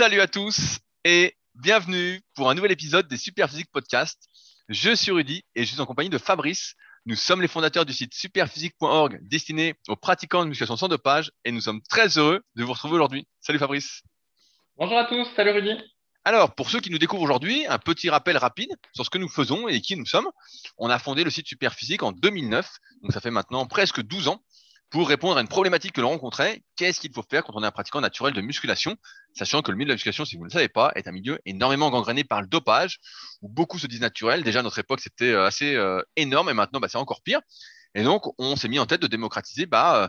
Salut à tous et bienvenue pour un nouvel épisode des Superphysique Podcast. Je suis Rudy et je suis en compagnie de Fabrice. Nous sommes les fondateurs du site superphysique.org destiné aux pratiquants de musculation sans dopage et nous sommes très heureux de vous retrouver aujourd'hui. Salut Fabrice. Bonjour à tous, salut Rudy. Alors, pour ceux qui nous découvrent aujourd'hui, un petit rappel rapide sur ce que nous faisons et qui nous sommes. On a fondé le site Superphysique en 2009, donc ça fait maintenant presque 12 ans pour répondre à une problématique que l'on rencontrait. Qu'est-ce qu'il faut faire quand on est un pratiquant naturel de musculation Sachant que le milieu de la musculation, si vous ne le savez pas, est un milieu énormément gangréné par le dopage, où beaucoup se disent naturels. Déjà, à notre époque, c'était euh, assez euh, énorme et maintenant, bah, c'est encore pire. Et donc, on s'est mis en tête de démocratiser bah, euh,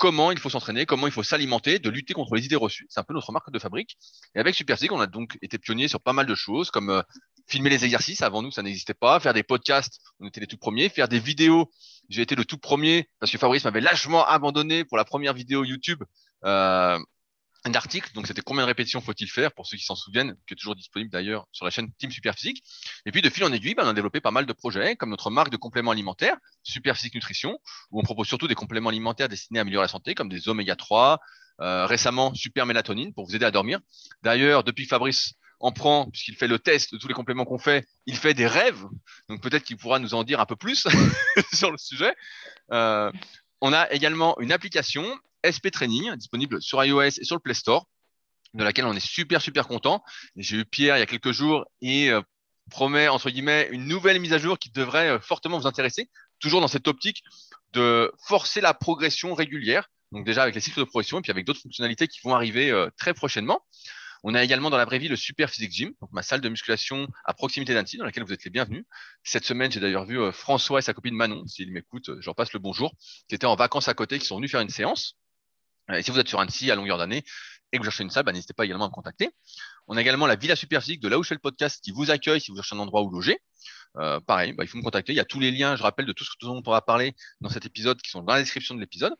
comment il faut s'entraîner, comment il faut s'alimenter, de lutter contre les idées reçues. C'est un peu notre marque de fabrique. Et avec Super on a donc été pionnier sur pas mal de choses, comme filmer les exercices. Avant nous, ça n'existait pas. Faire des podcasts, on était les tout premiers. Faire des vidéos j'ai été le tout premier parce que Fabrice m'avait lâchement abandonné pour la première vidéo YouTube euh, un article. Donc, c'était combien de répétitions faut-il faire pour ceux qui s'en souviennent, qui est toujours disponible d'ailleurs sur la chaîne Team Superphysique. Et puis, de fil en aiguille, ben, on a développé pas mal de projets, comme notre marque de compléments alimentaires, Superphysique Nutrition, où on propose surtout des compléments alimentaires destinés à améliorer la santé, comme des oméga 3, euh, récemment Super Mélatonine pour vous aider à dormir. D'ailleurs, depuis Fabrice en prend, puisqu'il fait le test de tous les compléments qu'on fait, il fait des rêves. Donc peut-être qu'il pourra nous en dire un peu plus sur le sujet. Euh, on a également une application SP Training disponible sur iOS et sur le Play Store, de laquelle on est super super content. J'ai eu Pierre il y a quelques jours et euh, promet entre guillemets une nouvelle mise à jour qui devrait euh, fortement vous intéresser, toujours dans cette optique de forcer la progression régulière. Donc déjà avec les cycles de progression et puis avec d'autres fonctionnalités qui vont arriver très prochainement. On a également dans la vraie vie le Super Physique Gym, donc ma salle de musculation à proximité d'Annecy, dans laquelle vous êtes les bienvenus. Cette semaine, j'ai d'ailleurs vu euh, François et sa copine Manon, s'ils m'écoutent, euh, j'en passe le bonjour, qui étaient en vacances à côté, qui sont venus faire une séance. Euh, et si vous êtes sur Annecy à longueur d'année et que vous cherchez une salle, bah, n'hésitez pas également à me contacter. On a également la Villa Super Physique de là où le podcast qui vous accueille si vous cherchez un endroit où loger. pareil, bah, il faut me contacter. Il y a tous les liens, je rappelle, de tout ce dont on va parler dans cet épisode qui sont dans la description de l'épisode.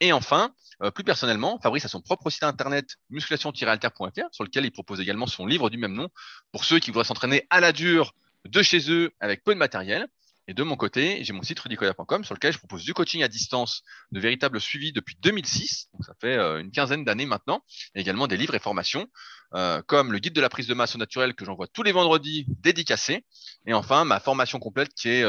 Et enfin, euh, plus personnellement, Fabrice a son propre site internet musculation-alter.fr sur lequel il propose également son livre du même nom pour ceux qui voudraient s'entraîner à la dure de chez eux avec peu de matériel. Et de mon côté, j'ai mon site rudicoya.com sur lequel je propose du coaching à distance, de véritables suivis depuis 2006, donc ça fait euh, une quinzaine d'années maintenant, et également des livres et formations, euh, comme le guide de la prise de masse au naturel que j'envoie tous les vendredis dédicacé, et enfin ma formation complète qui est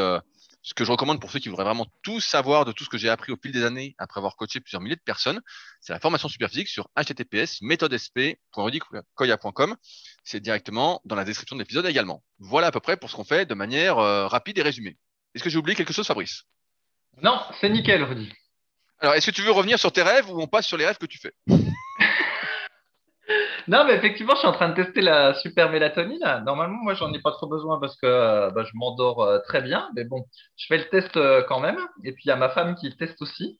ce que je recommande pour ceux qui voudraient vraiment tout savoir de tout ce que j'ai appris au fil des années après avoir coaché plusieurs milliers de personnes, c'est la formation superphysique sur https méthodesp.rudicoya.com. C'est directement dans la description de l'épisode également. Voilà à peu près pour ce qu'on fait de manière euh, rapide et résumée. Est-ce que j'ai oublié quelque chose, Fabrice? Non, c'est nickel, Rudy. Alors, est-ce que tu veux revenir sur tes rêves ou on passe sur les rêves que tu fais? Non, mais effectivement, je suis en train de tester la super mélatonine. Normalement, moi, j'en ai pas trop besoin parce que euh, bah, je m'endors euh, très bien. Mais bon, je fais le test euh, quand même. Et puis, il y a ma femme qui le teste aussi.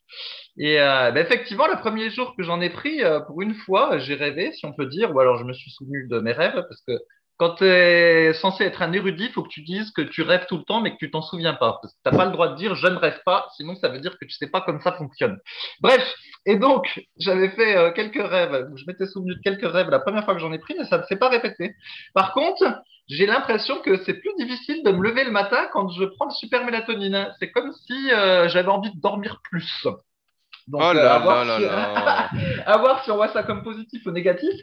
Et bah, effectivement, le premier jour que j'en ai pris, pour une fois, j'ai rêvé, si on peut dire, ou alors je me suis souvenu de mes rêves parce que quand tu es censé être un érudit, il faut que tu dises que tu rêves tout le temps, mais que tu t'en souviens pas. Parce que t'as pas le droit de dire je ne rêve pas, sinon ça veut dire que tu sais pas comment ça fonctionne. Bref, et donc j'avais fait euh, quelques rêves, je m'étais souvenu de quelques rêves la première fois que j'en ai pris, mais ça ne s'est pas répété. Par contre, j'ai l'impression que c'est plus difficile de me lever le matin quand je prends le super mélatonine. C'est comme si euh, j'avais envie de dormir plus. Donc, oh là, euh, là, là, à voir si on voit ça comme positif ou négatif.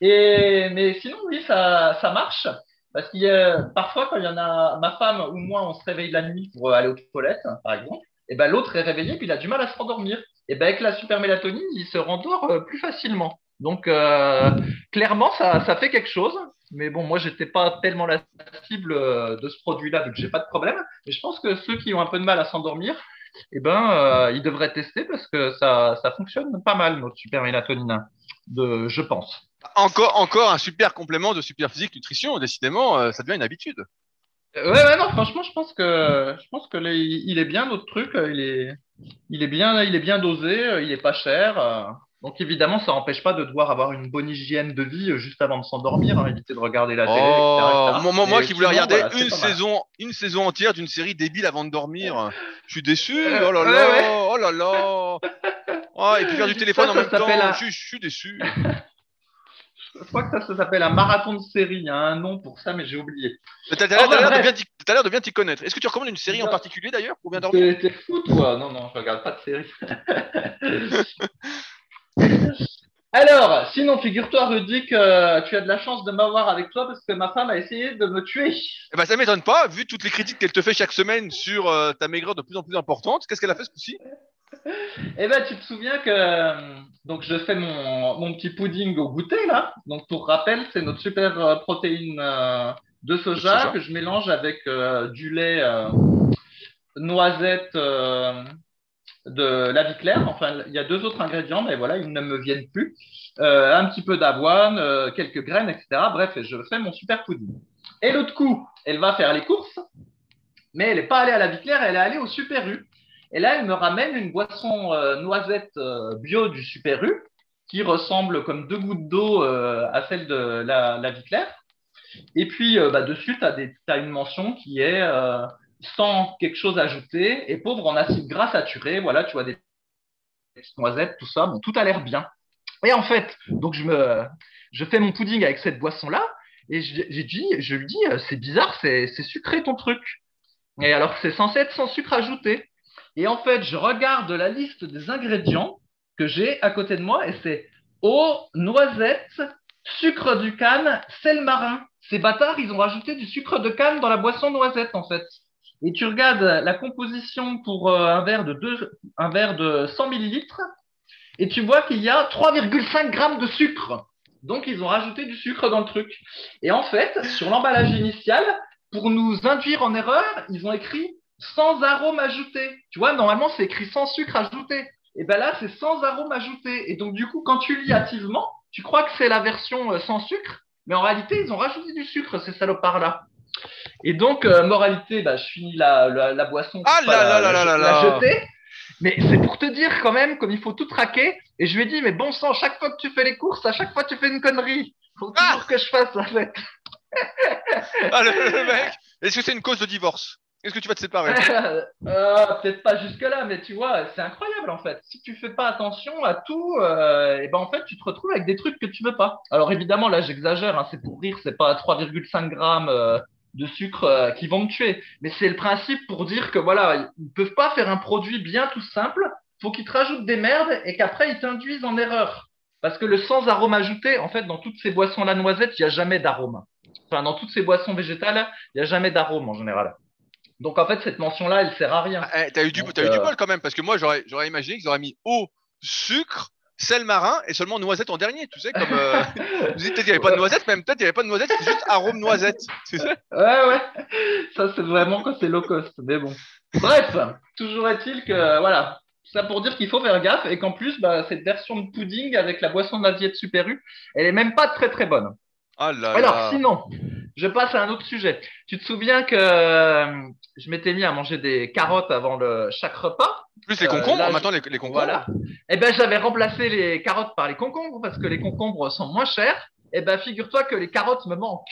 Et, mais sinon, oui, ça, ça marche. Parce qu'il y a, parfois, quand il y en a, ma femme ou moi, on se réveille la nuit pour aller aux toilettes, par exemple, et ben l'autre est réveillé puis il a du mal à se rendormir. Et ben avec la super mélatonine, il se rendort euh, plus facilement. Donc euh, clairement, ça, ça fait quelque chose. Mais bon, moi, j'étais pas tellement la cible de ce produit-là, donc j'ai pas de problème. Mais je pense que ceux qui ont un peu de mal à s'endormir, eh ben, euh, ils devraient tester parce que ça, ça fonctionne pas mal, notre super mélatonine, de, je pense. Encore, encore un super complément de super physique nutrition. Décidément, euh, ça devient une habitude. Euh, ouais, ouais, non, franchement, je pense que, je pense que il est bien notre truc. Il est, il est bien, il est bien dosé. Il est pas cher. Donc évidemment, ça n'empêche pas de devoir avoir une bonne hygiène de vie euh, juste avant de s'endormir, hein, éviter de regarder la télé, oh, Moi, qui voulais regarder une saison, une saison entière d'une série débile avant de dormir, je suis déçu. Oh là là, oh là là. Oh, et puis faire du téléphone en même temps, je, suis déçu. Je crois que ça, ça s'appelle un marathon de série. Il y a un nom pour ça, mais j'ai oublié. Tu as l'air de bien t'y connaître. Est-ce que tu recommandes une série en particulier d'ailleurs pour bien dormir? T'es fou, toi Non, non, je regarde pas de série. Alors, sinon, figure-toi, Rudy, que tu as de la chance de m'avoir avec toi parce que ma femme a essayé de me tuer. Eh ben, ça m'étonne pas, vu toutes les critiques qu'elle te fait chaque semaine sur euh, ta maigreur de plus en plus importante. Qu'est-ce qu'elle a fait ce coup-ci? Eh ben, tu te souviens que euh, donc je fais mon, mon petit pudding au goûter là. Donc pour rappel, c'est notre super euh, protéine euh, de soja, soja. que je mélange avec du lait noisette de la vie claire. Enfin, il y a deux autres ingrédients, mais voilà, ils ne me viennent plus. Euh, un petit peu d'avoine, euh, quelques graines, etc. Bref, je fais mon super pudding. Et l'autre coup, elle va faire les courses, mais elle n'est pas allée à la vie claire, elle est allée au Super U. Et là, elle me ramène une boisson euh, noisette bio du Super U qui ressemble comme deux gouttes d'eau à celle de la, la vie claire. Et puis, bah, dessus, tu as, une mention qui est sans quelque chose ajouté et pauvre en acides gras saturés. Voilà, tu vois des noisettes, tout ça. Bon, tout a l'air bien. Et en fait, donc je, fais mon pudding avec cette boisson-là et je, dit, je lui dis, euh, c'est bizarre, c'est, sucré ton truc. Et alors c'est censé être sans sucre ajouté. Et en fait, je regarde la liste des ingrédients que j'ai à côté de moi et c'est eau, noisette, sucre du canne, sel marin. Ces bâtards, ils ont rajouté du sucre de canne dans la boisson noisette en fait. Et tu regardes la composition pour euh, un verre de deux, un verre de 100 millilitres et tu vois qu'il y a 3,5 grammes de sucre. Donc ils ont rajouté du sucre dans le truc. Et en fait, sur l'emballage initial, pour nous induire en erreur, ils ont écrit sans arôme ajouté. Tu vois, normalement, c'est écrit sans sucre ajouté. Et ben là, c'est sans arôme ajouté. Et donc, du coup, quand tu lis hâtivement, tu crois que c'est la version euh, sans sucre, mais en réalité, ils ont rajouté du sucre, ces salopards-là. Et donc, euh, moralité, bah, je finis la, la, la boisson. Ah pour là là. Mais c'est pour te dire quand même comme il faut tout traquer. Et je lui ai dit, mais bon sang, chaque fois que tu fais les courses, à chaque fois tu fais une connerie. Faut Ah toujours que je fasse en fait. Ah, le, le mec Est-ce que c'est une cause de divorce? Est-ce que tu vas te séparer? Euh, Peut-être pas jusque-là, mais tu vois, c'est incroyable en fait. Si tu fais pas attention à tout, euh, et ben en fait, tu te retrouves avec des trucs que tu veux pas. Alors évidemment, là, j'exagère, hein, c'est pour rire, c'est pas 3,5 grammes euh, de sucre euh, qui vont me tuer. Mais c'est le principe pour dire que voilà, ils peuvent pas faire un produit bien tout simple. Faut qu'ils te rajoutent des merdes et qu'après ils t'induisent en erreur. Parce que le sans arôme ajouté, en fait, dans toutes ces boissons la noisette, il y a jamais d'arôme. Enfin, dans toutes ces boissons végétales, il y a jamais d'arôme en général. Donc en fait, cette mention-là, elle sert à rien. Ah, eh, T'as eu, du, Donc, t'as eu du euh, bol quand même, parce que moi, j'aurais, j'aurais imaginé qu'ils auraient mis eau, sucre, sel marin et seulement noisette en dernier. Tu sais, comme. Euh, je me disais, peut-être qu'il n'y avait pas de noisette, même peut-être qu'il n'y avait pas de noisette, c'est juste arôme noisette. Tu sais Ouais, ouais. Ça, c'est vraiment quand c'est low cost. Mais bon. Bref, toujours est-il que, voilà. Ça pour dire qu'il faut faire gaffe et qu'en plus, bah, cette version de pudding avec la boisson d'Assiette Super U, elle est même pas très très bonne. Ah là Alors, là. sinon, je passe à un autre sujet. Tu te souviens que euh, je m'étais mis à manger des carottes avant le, chaque repas? Plus les euh, concombres, là, je- maintenant les, les concombres. Voilà. Eh ben, j'avais remplacé les carottes par les concombres parce que les concombres sont moins chers. Eh ben, figure-toi que les carottes me manquent.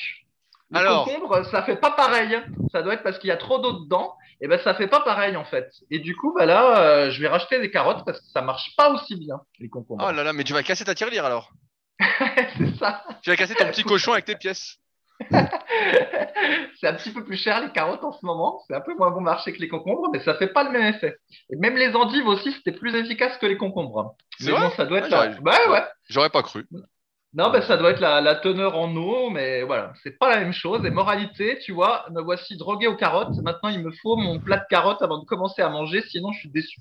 Les Alors concombres, ça fait pas pareil. Ça doit être parce qu'il y a trop d'eau dedans. Eh ben, ça fait pas pareil en fait. Et du coup, bah là, euh, je vais racheter des carottes parce que ça marche pas aussi bien les concombres. Oh là là, mais tu vas casser ta tirelire alors. C'est ça. Tu vas casser ton petit cochon avec tes pièces. c'est un petit peu plus cher les carottes en ce moment. C'est un peu moins bon marché que les concombres, mais ça fait pas le même effet. Et même les endives aussi, c'était plus efficace que les concombres. Mais bon, ça doit être Ouais, la... Bah ouais. J'aurais pas cru. Non, ben ça doit être la, la teneur en eau, mais voilà, c'est pas la même chose. Et moralité, tu vois, me voici drogué aux carottes. Maintenant, il me faut mon plat de carottes avant de commencer à manger, sinon je suis déçu.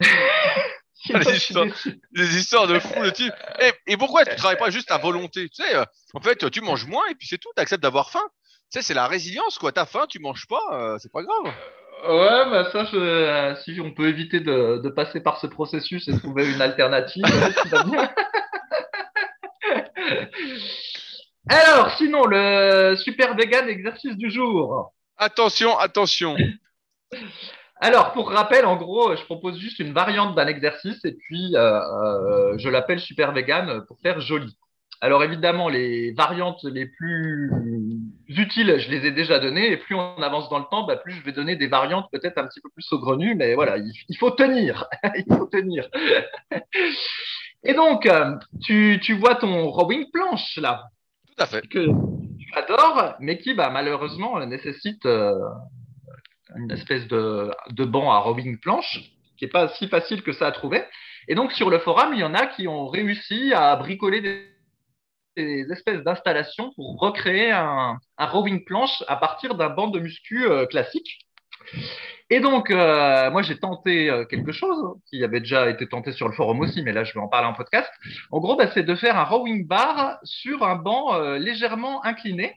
Les histoires. déçu. Des histoires de fou, le type. Et, et pourquoi tu travailles pas juste à volonté? Tu sais, euh, en fait, tu manges moins et puis c'est tout. Tu acceptes d'avoir faim. Tu sais, c'est la résilience, quoi. T'as faim, tu manges pas, euh, c'est pas grave. Ouais, bah ça, je- euh, si on peut éviter de, de passer par ce processus et trouver une alternative, euh. Alors, sinon, le super vegan exercice du jour. Attention, attention. Alors, pour rappel, en gros, je propose juste une variante d'un exercice et puis euh, euh, je l'appelle super vegan pour faire joli. Alors, évidemment, les variantes les plus utiles, je les ai déjà données et plus on avance dans le temps, bah, plus je vais donner des variantes peut-être un petit peu plus saugrenues, mais voilà, il, il faut tenir. il faut tenir. et donc, euh, tu, tu vois ton rowing planche là, Tout à fait. que tu adores, mais qui bah, malheureusement nécessite euh, une espèce de, de banc à rowing planche, qui n'est pas si facile que ça à trouver. Et donc sur le forum, il y en a qui ont réussi à bricoler des, des espèces d'installations pour recréer un, un, rowing planche à partir d'un banc de muscu euh, classique. Et donc, euh, moi, j'ai tenté euh, quelque chose qui avait déjà été tenté sur le forum aussi, mais là, je vais en parler en podcast. En gros, bah, c'est de faire un rowing bar sur un banc euh, légèrement incliné.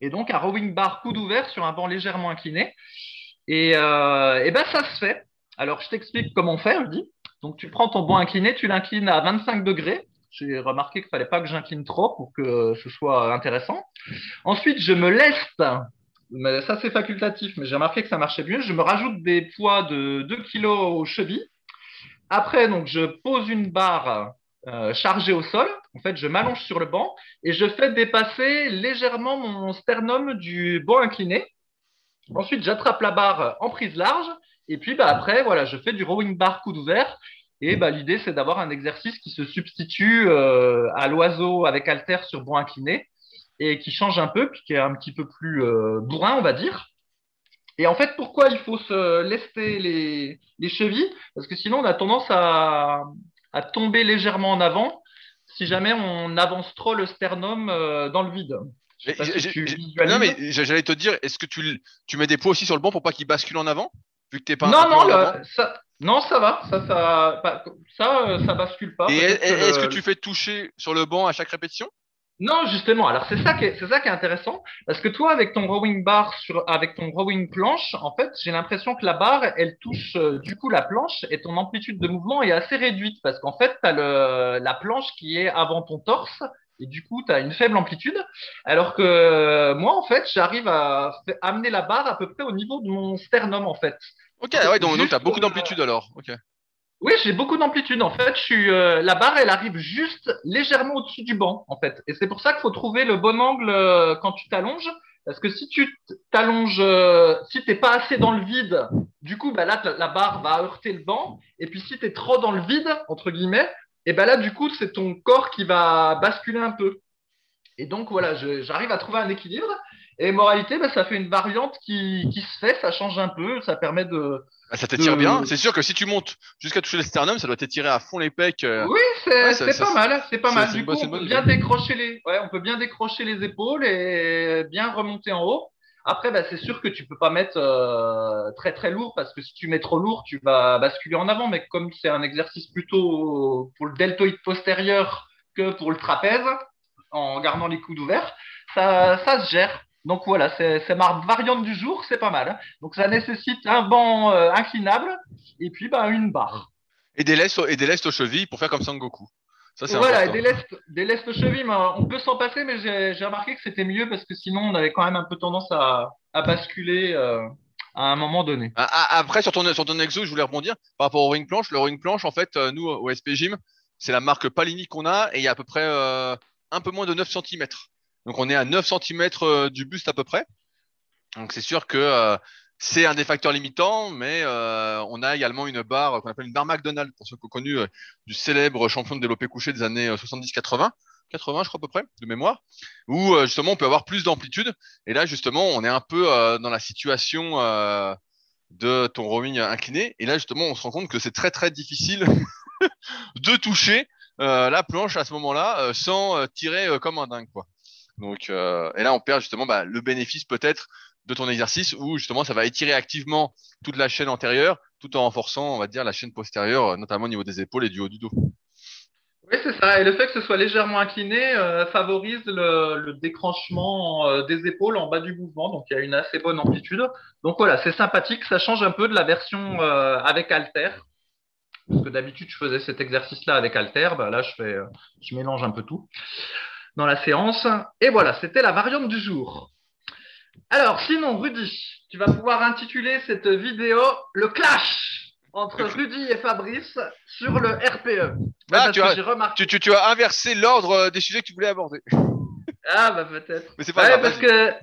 Et donc, un rowing bar coude ouvert sur un banc légèrement incliné. Et, et ben, ça se fait. Alors, je t'explique comment faire, je dis. Donc, tu prends ton banc incliné, tu l'inclines à 25 degrés. J'ai remarqué qu'il fallait pas que j'incline trop pour que ce soit intéressant. Ensuite, je me laisse mais ça c'est facultatif, mais j'ai remarqué que ça marchait mieux. Je me rajoute des poids de 2 kg aux chevilles. Après, donc, je pose une barre euh, chargée au sol. En fait, je m'allonge sur le banc et je fais dépasser légèrement mon sternum du banc incliné. Ensuite, j'attrape la barre en prise large. Et puis, bah, après, voilà, je fais du rowing bar coude ouvert. Et bah, l'idée, c'est d'avoir un exercice qui se substitue euh, à l'oiseau avec halter sur banc incliné et qui change un peu, puis qui est un petit peu plus euh, bourrin, on va dire. Et en fait, pourquoi il faut se lester les, les chevilles? Parce que sinon, on a tendance à, à, tomber légèrement en avant si jamais on avance trop le sternum euh, dans le vide. non, mais j'allais te dire, est-ce que tu, tu mets des poids aussi sur le banc pour pas qu'il bascule en avant Vu que t'es pas non, non, le, ça, non, ça va, ça, ça, ça, euh, ça bascule pas. Et est-ce que tu fais toucher sur le banc à chaque répétition? Non, justement. Alors c'est ça qui est, c'est ça qui est intéressant, parce que toi, avec ton rowing bar sur, avec ton rowing planche, en fait, j'ai l'impression que la barre, elle touche euh, du coup la planche et ton amplitude de mouvement est assez réduite, parce qu'en fait, tu as le, la planche qui est avant ton torse et du coup, tu as une faible amplitude, alors que euh, moi, en fait, j'arrive à amener la barre à peu près au niveau de mon sternum, en fait. Ok, ouais, donc, donc tu as beaucoup d'amplitude alors. Ok. Oui, j'ai beaucoup d'amplitude. En fait, je suis, euh, la barre, elle arrive juste légèrement au-dessus du banc, en fait. Et c'est pour ça qu'il faut trouver le bon angle euh, quand tu t'allonges. Parce que si tu t'allonges, euh, si t'es pas assez dans le vide, du coup, bah là, la barre va heurter le banc. Et puis, si tu es trop dans le vide, entre guillemets, et ben là, du coup, c'est ton corps qui va basculer un peu. Et donc, voilà, j'arrive à trouver un équilibre. Et moralité, bah, ça fait une variante qui, qui se fait, ça change un peu, ça permet de, ah, ça t'étire bien. C'est sûr que si tu montes jusqu'à toucher le sternum, ça doit t'étirer à fond les pecs. Euh. Oui, c'est pas mal. C'est pas mal. Du coup, on peut bien décrocher les, ouais, on peut bien décrocher les épaules et bien remonter en haut. Après, bah, c'est sûr que tu peux pas mettre euh, très très lourd parce que si tu mets trop lourd, tu vas basculer en avant. Mais comme c'est un exercice plutôt pour le deltoïde postérieur que pour le trapèze, en gardant les coudes ouverts, ça, ça se gère. Donc voilà, c'est ma variante du jour, c'est pas mal. Hein. Donc ça nécessite un banc euh, inclinable et puis bah, une barre. Et des lestes, et des lestes aux chevilles pour faire comme Sangoku. Ça, voilà, des lestes, des lestes aux chevilles, on peut s'en passer, mais j'ai remarqué que c'était mieux parce que sinon on avait quand même un peu tendance à, à basculer euh, à un moment donné. Ah, ah, après, sur ton, sur ton exo, je voulais rebondir par rapport au ring planche. Le ring planche, en fait, euh, nous, au SP Gym, c'est la marque Palini qu'on a et il y a à peu près un peu moins de 9 cm. Donc on est à 9 cm euh, du buste à peu près. Donc c'est sûr que euh, c'est un des facteurs limitants, mais euh, on a également une barre qu'on appelle une barre McDonald's, pour ceux qui ont connu du célèbre champion de développé couché des années 70-80. 80, je crois à peu près, de mémoire, où justement on peut avoir plus d'amplitude. Et là, justement, on est un peu dans la situation de ton rowing incliné. Et là, justement, on se rend compte que c'est très très difficile de toucher la planche à ce moment-là sans tirer comme un dingue, quoi. Donc, euh, et là, on perd justement bah, le bénéfice peut-être de ton exercice où justement ça va étirer activement toute la chaîne antérieure tout en renforçant, on va dire, la chaîne postérieure, notamment au niveau des épaules et du haut du dos. Oui, c'est ça. Et le fait que ce soit légèrement incliné euh, favorise le, le décranchement euh, des épaules en bas du mouvement. Donc, il y a une assez bonne amplitude. Donc, voilà, c'est sympathique. Ça change un peu de la version euh, avec Alter. Parce que d'habitude, je faisais cet exercice-là avec Alter. Bah, là, je, fais, je mélange un peu tout dans la séance. Et voilà, c'était la variante du jour. Alors, sinon, Rudy, tu vas pouvoir intituler cette vidéo Le clash entre Rudy et Fabrice sur le RPE. Ah, tu, as, tu, tu, as inversé l'ordre euh, des sujets que tu voulais aborder. Ah, bah peut-être. Mais c'est pas grave, parce que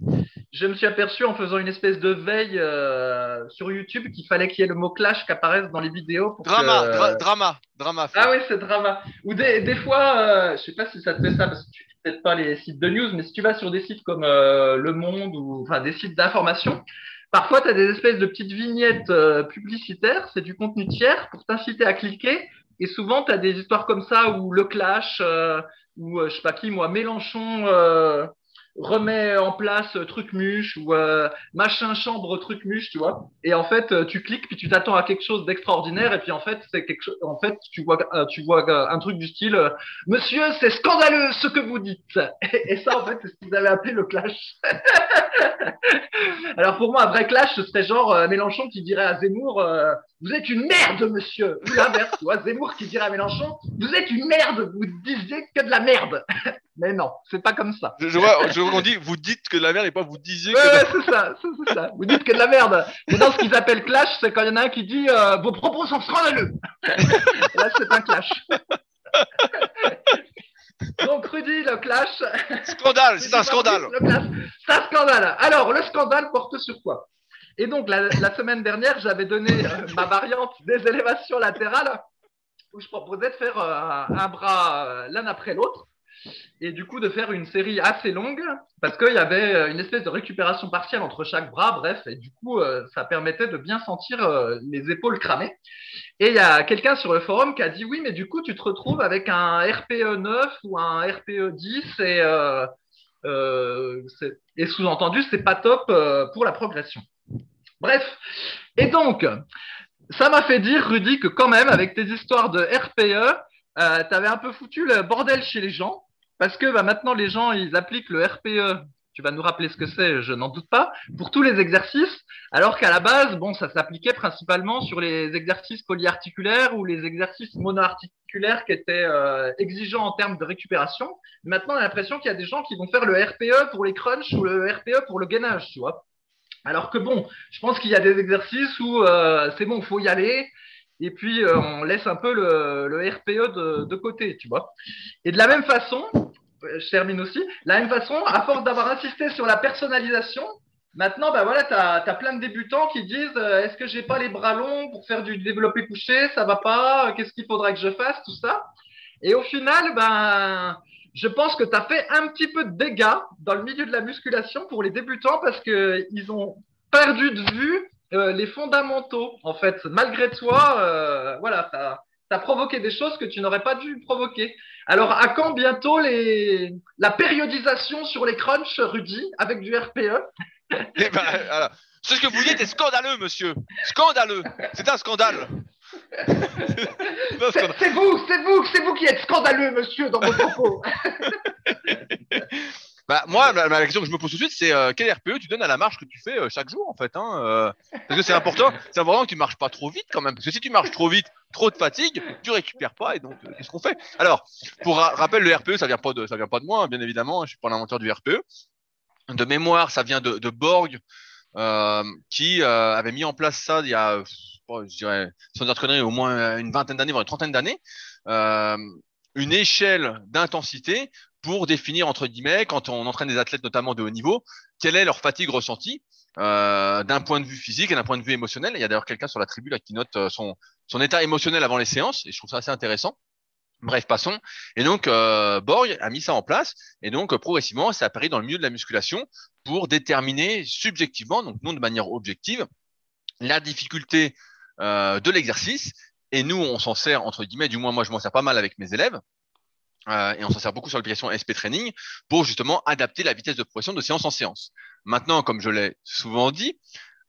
je me suis aperçu en faisant une espèce de veille euh, sur YouTube qu'il fallait qu'il y ait le mot clash qui apparaisse dans les vidéos. drama, drama, drama. Ah oui, c'est drama. Ou des, des fois, euh, je sais pas si ça te fait ça parce que tu peut-être pas les sites de news, mais si tu vas sur des sites comme euh, Le Monde ou enfin des sites d'information, parfois tu as des espèces de petites vignettes euh, publicitaires, c'est du contenu tiers pour t'inciter à cliquer. Et souvent, tu as des histoires comme ça où le clash, ou je sais pas qui, moi, Mélenchon remet en place truc muche ou machin chambre truc muche, tu vois. Et en fait, tu cliques puis tu t'attends à quelque chose d'extraordinaire et puis en fait, c'est quelque. En fait, tu vois, tu vois un truc du style Monsieur, c'est scandaleux ce que vous dites. Et, ça, en fait, c'est ce qu'ils avaient appelé le clash. Alors pour moi, un vrai clash, ce serait genre Mélenchon qui dirait à Zemmour Vous êtes une merde, monsieur. Ou l'inverse, tu vois, Zemmour qui dirait à Mélenchon Vous êtes une merde. Vous disiez que de la merde. Mais non, c'est pas comme ça. Je, vois, je vois qu'on dit, vous dites que de la merde et pas vous disiez que. Ouais, c'est ça, c'est ça. Vous dites que de la merde. Mais dans ce qu'ils appellent clash, c'est quand il y en a un qui dit euh, vos propos sont scandaleux. là, c'est un clash. Donc, Rudy, le clash. Scandale, c'est un scandale. c'est un scandale. Alors, le scandale porte sur quoi? Et donc, la, semaine dernière, j'avais donné euh, ma variante des élévations latérales où je proposais de faire euh, un bras l'un après l'autre et du coup de faire une série assez longue parce qu'il y avait euh, une espèce de récupération partielle entre chaque bras, bref, et du coup euh, ça permettait de bien sentir euh, les épaules cramées. Et il y a quelqu'un sur le forum qui a dit oui, mais du coup tu te retrouves avec un RPE 9 ou un RPE 10 et, et sous-entendu c'est pas top pour la progression. Bref, et donc ça m'a fait dire Rudy que quand même avec tes histoires de RPE, tu avais un peu foutu le bordel chez les gens parce que bah, maintenant, les gens, ils appliquent le RPE. Tu vas nous rappeler ce que c'est, je n'en doute pas, pour tous les exercices, alors qu'à la base, bon, ça s'appliquait principalement sur les exercices polyarticulaires ou les exercices monoarticulaires qui étaient euh, exigeants en termes de récupération. Maintenant, on a l'impression qu'il y a des gens qui vont faire le RPE pour les crunchs ou le RPE pour le gainage, tu vois. Alors que bon, je pense qu'il y a des exercices où euh, c'est bon, faut y aller, et puis euh, on laisse un peu le, RPE de, côté, tu vois. Et de la même façon, je termine aussi. De la même façon, à force d'avoir insisté sur la personnalisation, maintenant, bah voilà, tu as, plein de débutants qui disent euh, est-ce que j'ai pas les bras longs pour faire du développé couché? Ça va pas Qu'est-ce qu'il faudra que je fasse? Tout ça. Et au final, ben, je pense que tu as fait un petit peu de dégâts dans le milieu de la musculation pour les débutants parce qu'ils ont perdu de vue euh, les fondamentaux. En fait, malgré toi, euh, voilà, tu as provoqué des choses que tu n'aurais pas dû provoquer. Alors, à quand bientôt les... la périodisation sur les crunchs, Rudy, avec du RPE eh ben, Ce que vous dites est scandaleux, monsieur. Scandaleux. C'est un scandale. c'est vous, c'est vous, c'est vous qui êtes scandaleux, monsieur, dans vos propos. Bah, moi, la, question que je me pose tout de suite, c'est euh, quel RPE tu donnes à la marche que tu fais euh, chaque jour, en fait. Hein, euh, parce que c'est important, c'est important que tu marches pas trop vite quand même. Parce que si tu marches trop vite, trop de fatigue, tu récupères pas. Et donc, qu'est-ce qu'on fait? Alors, pour rappel, le RPE, ça vient pas de, ça vient pas de moi, hein, bien évidemment. Je suis pas l'inventeur du RPE. De mémoire, ça vient de, Borg, qui avait mis en place ça il y a, je dirais, sans dire de au moins une vingtaine d'années, voire une trentaine d'années. une échelle d'intensité pour définir, entre guillemets, quand on entraîne des athlètes notamment de haut niveau, quelle est leur fatigue ressentie euh, d'un point de vue physique et d'un point de vue émotionnel. Il y a d'ailleurs quelqu'un sur la tribu là, qui note euh, son, son état émotionnel avant les séances, et je trouve ça assez intéressant. Bref, passons. Et donc, euh, Borg a mis ça en place, et donc progressivement, ça apparaît dans le milieu de la musculation pour déterminer subjectivement, donc non de manière objective, la difficulté de l'exercice. Et nous, on s'en sert entre guillemets, du moins moi, je m'en sers pas mal avec mes élèves, euh, et on s'en sert beaucoup sur l'application SP Training pour justement adapter la vitesse de progression de séance en séance. Maintenant, comme je l'ai souvent dit,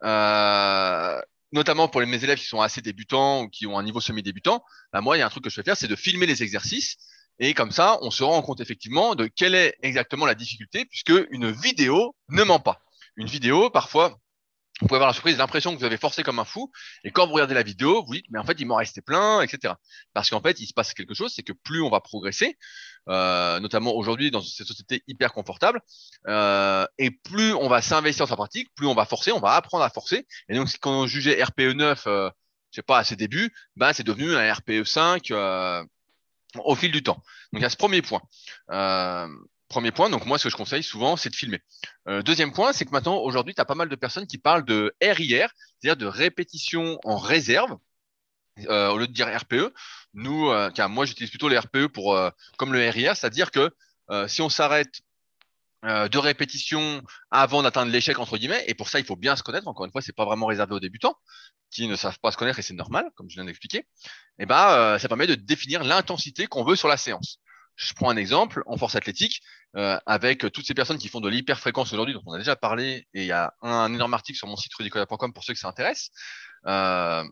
euh, notamment pour mes élèves qui sont assez débutants ou qui ont un niveau semi-débutant, bah moi, il y a un truc que je vais faire, c'est de filmer les exercices. Et comme ça, on se rend compte effectivement de quelle est exactement la difficulté, puisque une vidéo ne ment pas. Une vidéo, parfois, vous pouvez avoir la surprise, l'impression que vous avez forcé comme un fou, et quand vous regardez la vidéo, vous dites, mais en fait, il m'en restait plein, etc. Parce qu'en fait, il se passe quelque chose, c'est que plus on va progresser, euh, notamment aujourd'hui dans cette société hyper confortable, euh, et plus on va s'investir dans sa pratique, plus on va forcer, on va apprendre à forcer. Et donc, quand on jugeait RPE 9, euh, je sais pas, à ses débuts, ben, c'est devenu un RPE 5 euh, au fil du temps. Donc, il y a ce premier point. Euh, Premier point, donc moi ce que je conseille souvent, c'est de filmer. Euh, deuxième point, c'est que maintenant, aujourd'hui, tu as pas mal de personnes qui parlent de RIR, c'est-à-dire de répétition en réserve, euh, au lieu de dire RPE. Nous, euh, car moi j'utilise plutôt le RPE pour comme le RIR, c'est-à-dire que si on s'arrête euh, de répétition avant d'atteindre l'échec entre guillemets. Et pour ça, il faut bien se connaître. Encore une fois, c'est pas vraiment réservé aux débutants qui ne savent pas se connaître et c'est normal, comme je viens d'expliquer. Et eh ben, euh, ça permet de définir l'intensité qu'on veut sur la séance. Je prends un exemple en force athlétique euh, avec toutes ces personnes qui font de l'hyperfréquence aujourd'hui, dont on a déjà parlé, et il y a un, énorme article sur mon site rudicola.com pour ceux que ça intéresse. Euh,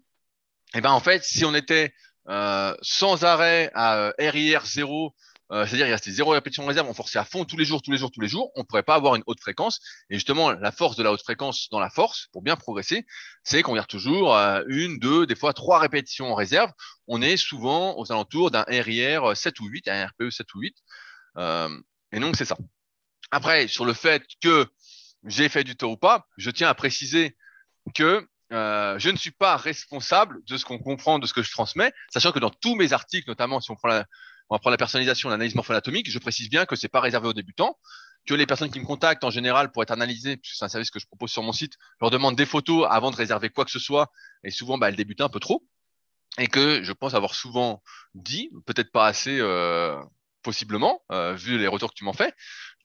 et eh ben en fait, si on était euh, sans arrêt à RIR 0 euh, c'est-à-dire il restait zéro répétition en réserve, on forçait à fond tous les jours, tous les jours, tous les jours, on ne pourrait pas avoir une haute fréquence. Et justement, la force de la haute fréquence dans la force, pour bien progresser, c'est qu'on garde toujours euh, une, deux, des fois trois répétitions en réserve. On est souvent aux alentours d'un RIR 7 ou 8, un RPE 7 ou 8. Euh, et donc c'est ça. Après, sur le fait que j'ai fait du taux ou pas, je tiens à préciser que euh, je ne suis pas responsable de ce qu'on comprend de ce que je transmets, sachant que dans tous mes articles, notamment si on prend la, on va prendre la personnalisation, l'analyse morpho-anatomique. Je précise bien que c'est pas réservé aux débutants, que les personnes qui me contactent en général pour être analysées, puisque c'est un service que je propose sur mon site, leur demande des photos avant de réserver quoi que ce soit, et souvent bah, elles débutent un peu trop, et que je pense avoir souvent dit, peut-être pas assez euh, possiblement, euh, vu les retours que tu m'en fais,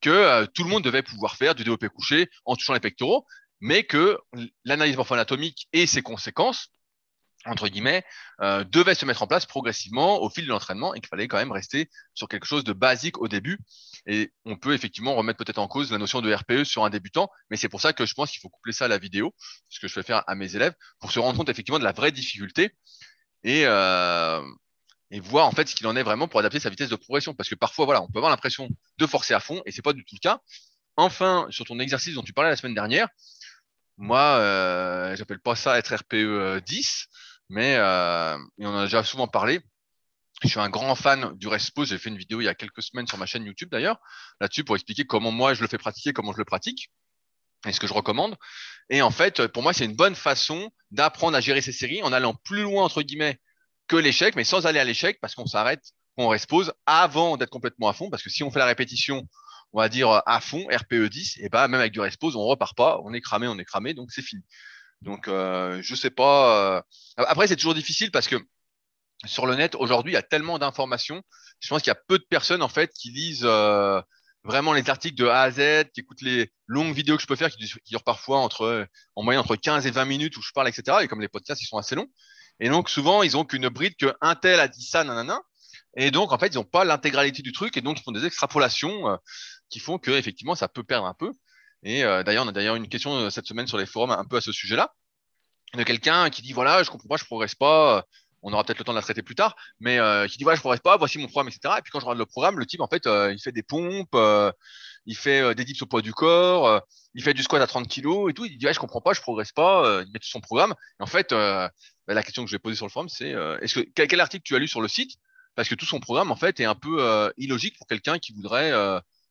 que euh, tout le monde devait pouvoir faire du DOP couché en touchant les pectoraux, mais que l'analyse morpho-anatomique et ses conséquences entre guillemets, euh, devait se mettre en place progressivement au fil de l'entraînement et qu'il fallait quand même rester sur quelque chose de basique au début. Et on peut effectivement remettre peut-être en cause la notion de RPE sur un débutant, mais c'est pour ça que je pense qu'il faut coupler ça à la vidéo, ce que je fais faire à mes élèves, pour se rendre compte effectivement de la vraie difficulté et, euh, et voir en fait ce qu'il en est vraiment pour adapter sa vitesse de progression. Parce que parfois, voilà, on peut avoir l'impression de forcer à fond et c'est pas du tout le cas. Enfin, sur ton exercice dont tu parlais la semaine dernière, moi, euh, j'appelle pas ça être RPE 10, mais euh, on en a déjà souvent parlé. Je suis un grand fan du Respo. J'ai fait une vidéo il y a quelques semaines sur ma chaîne YouTube d'ailleurs, là-dessus pour expliquer comment moi je le fais pratiquer, comment je le pratique et ce que je recommande. Et en fait, pour moi, c'est une bonne façon d'apprendre à gérer ces séries en allant plus loin, entre guillemets, que l'échec, mais sans aller à l'échec parce qu'on s'arrête, on respose avant d'être complètement à fond. Parce que si on fait la répétition, on va dire à fond, RPE 10, et bah, même avec du respose, on repart pas, on est cramé, on est cramé, donc c'est fini. Donc, euh, je sais pas. Euh, après, c'est toujours difficile parce que sur le net, aujourd'hui, il y a tellement d'informations. Je pense qu'il y a peu de personnes, en fait, qui lisent euh, vraiment les articles de A à Z, qui écoutent les longues vidéos que je peux faire, qui, durent parfois entre, en moyenne entre 15 et 20 minutes où je parle, etc. Et comme les podcasts, ils sont assez longs. Et donc, souvent, ils ont qu'une bride que un tel a dit ça, nanana. Et donc, en fait, ils n'ont pas l'intégralité du truc et donc ils font des extrapolations qui font que, effectivement, ça peut perdre un peu. Et euh, d'ailleurs, on a d'ailleurs une question euh, cette semaine sur les forums un peu à ce sujet-là, de quelqu'un qui dit voilà, je comprends pas, je progresse pas. On aura peut-être le temps de la traiter plus tard, mais euh, qui dit voilà, je progresse pas, voici mon programme, etc. Et puis quand je regarde le programme, le type en fait, il fait des pompes, il fait des dips au poids du corps, il fait du squat à 30 kilos et tout. Il dit ouais, je comprends pas, je progresse pas. il met tout son programme. Et en fait, bah, la question que je vais poser sur le forum, c'est est-ce que quel, article tu as lu sur le site? Parce que tout son programme en fait est un peu illogique pour quelqu'un qui voudrait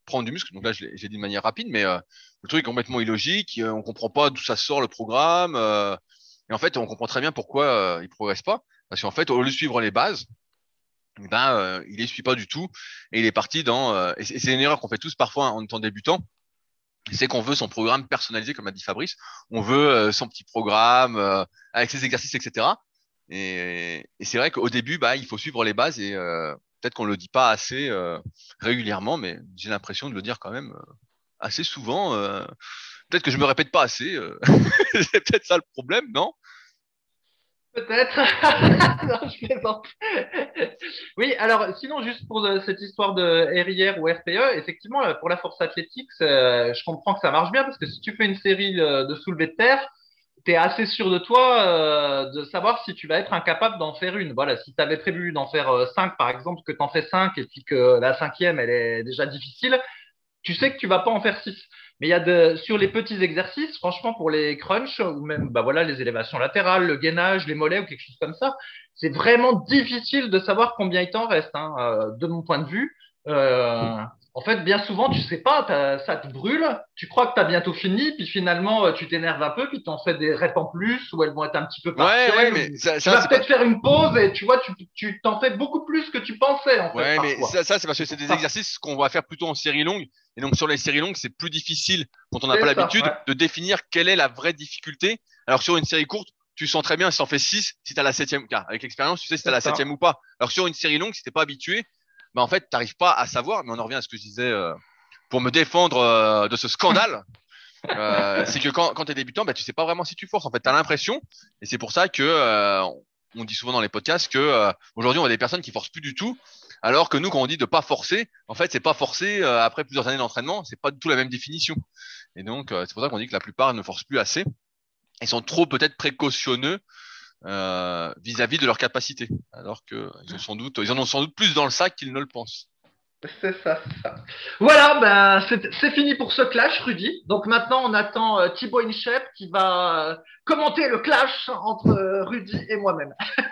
prendre du muscle. Donc là, j'ai dit de manière rapide, mais euh, le truc est complètement illogique. Euh, on comprend pas d'où ça sort le programme. Euh, et en fait, on comprend très bien pourquoi il progresse pas. Parce qu'en fait, au lieu de suivre les bases, ben, il les suit pas du tout. Et il est parti dans. et c'est une erreur qu'on fait tous parfois en étant débutant. C'est qu'on veut son programme personnalisé, comme a dit Fabrice. On veut son petit programme avec ses exercices, etc. Et, c'est vrai qu'au début, bah, il faut suivre les bases et peut-être qu'on le dit pas assez euh, régulièrement, mais j'ai l'impression de le dire quand même euh, assez souvent. Euh. peut-être que je me répète pas assez. c'est peut-être ça le problème, non? Peut-être. non, je plaisante. oui, alors sinon, juste pour cette histoire de RIR ou RPE, effectivement, pour la force athlétique, je comprends que ça marche bien parce que si tu fais une série de soulevés de terre, tu es assez sûr de toi euh, de savoir si tu vas être incapable d'en faire une. Voilà, si tu avais prévu d'en faire euh, cinq, par exemple, que tu en fais cinq et puis que la cinquième, elle est déjà difficile, tu sais que tu vas pas en faire six. Mais il y a de, sur les petits exercices, franchement, pour les crunchs ou même bah voilà, les élévations latérales, le gainage, les mollets ou quelque chose comme ça, c'est vraiment difficile de savoir combien il t'en reste, hein, euh, de mon point de vue. Euh, en fait, bien souvent, tu sais pas, ça te brûle, tu crois que tu as bientôt fini, puis finalement, euh, tu t'énerves un peu, puis tu en fais des reps en plus, ou elles vont être un petit peu partielles. Ouais, ouais, mais ça, tu vas peut-être faire une pause, et tu vois, tu t'en fais beaucoup plus que tu pensais, en fait. Ouais, mais ça, ça c'est parce que c'est des exercices qu'on va faire plutôt en série longue. Et donc, sur les séries longues, c'est plus difficile, quand on n'a pas l'habitude, de définir quelle est la vraie difficulté. Alors, sur une série courte, tu sens très bien si en fais 6, si tu as la septième, avec l'expérience, tu sais si tu as la septième ou pas. Alors, sur une série longue, si t'es pas habitué, bah, en fait, tu n'arrives pas à savoir, mais on en revient à ce que je disais euh, pour me défendre de ce scandale. c'est que quand, quand tu es débutant, bah, tu sais pas vraiment si tu forces. En fait, tu as l'impression, et c'est pour ça que on dit souvent dans les podcasts que aujourd'hui on a des personnes qui forcent plus du tout, alors que nous quand on dit de pas forcer, en fait c'est pas forcer après plusieurs années d'entraînement, c'est pas du tout la même définition. Et donc c'est pour ça qu'on dit que la plupart ne forcent plus assez. Ils sont trop peut-être précautionneux euh, vis-à-vis de leur capacité, alors que ils ont sans doute, ils en ont sans doute plus dans le sac qu'ils ne le pensent. C'est ça, ça. Voilà, ben, c'est fini pour ce clash, Rudy. Donc maintenant, on attend euh, Thibaut Inchep qui va euh, commenter le clash entre euh, Rudy et moi-même.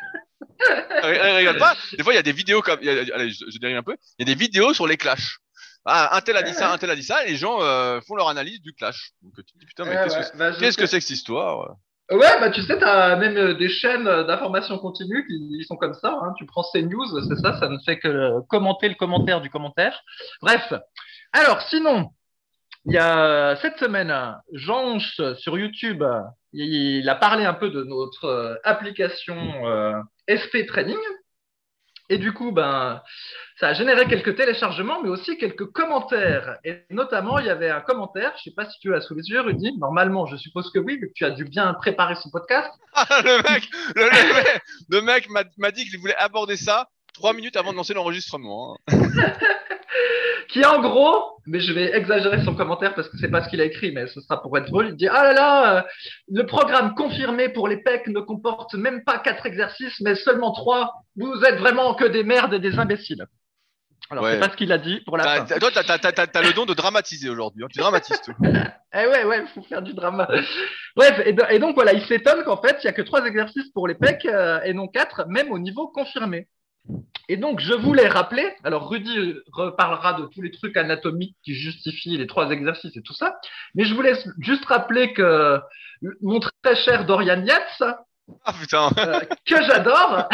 Regarde pas, des fois il y a des vidéos comme, allez, je, je un peu, il y a des vidéos sur les clashs. Ah, un tel a dit ça, un tel a dit ça, et les gens font leur analyse du clash. Donc tu te dis putain, mais qu'est-ce bah, que c'est -ce que, cette histoire? Ouais, bah tu sais, tu as même euh, des chaînes euh, d'information continue qui sont comme ça. Hein. Tu prends CNews, c'est ça, ça ne fait que commenter le commentaire du commentaire. Bref. Alors, sinon, il y a cette semaine, Jean sur YouTube, il a parlé un peu de notre euh, application SP Training. Et du coup, ben, ça a généré quelques téléchargements, mais aussi quelques commentaires. Et notamment, il y avait un commentaire, je ne sais pas si tu as sous les yeux, Rudy. Normalement, je suppose que oui, que tu as dû bien préparer ce podcast. Le mec, le, mec, m'a dit qu'il voulait aborder ça trois minutes avant de lancer l'enregistrement. Hein. qui en gros, mais je vais exagérer son commentaire parce que c'est pas ce qu'il a écrit, mais ce sera pour être drôle. Il dit ah là là, euh, le programme confirmé pour les pecs ne comporte même pas quatre exercices, mais seulement trois. Vous êtes vraiment que des merdes et des imbéciles. Alors c'est pas ce qu'il a dit pour la fin. Toi, t'as as, le don de dramatiser aujourd'hui. Hein. Tu dramatises tout. eh ouais, ouais, faut faire du drama. Bref, et, donc voilà, il s'étonne qu'en fait, il y a que trois exercices pour les pecs euh, et non quatre, même au niveau confirmé. Et donc, je voulais rappeler, alors Rudy reparlera de tous les trucs anatomiques qui justifient les trois exercices et tout ça, mais je voulais juste rappeler que mon très cher Dorian Yates, ah, euh, que j'adore,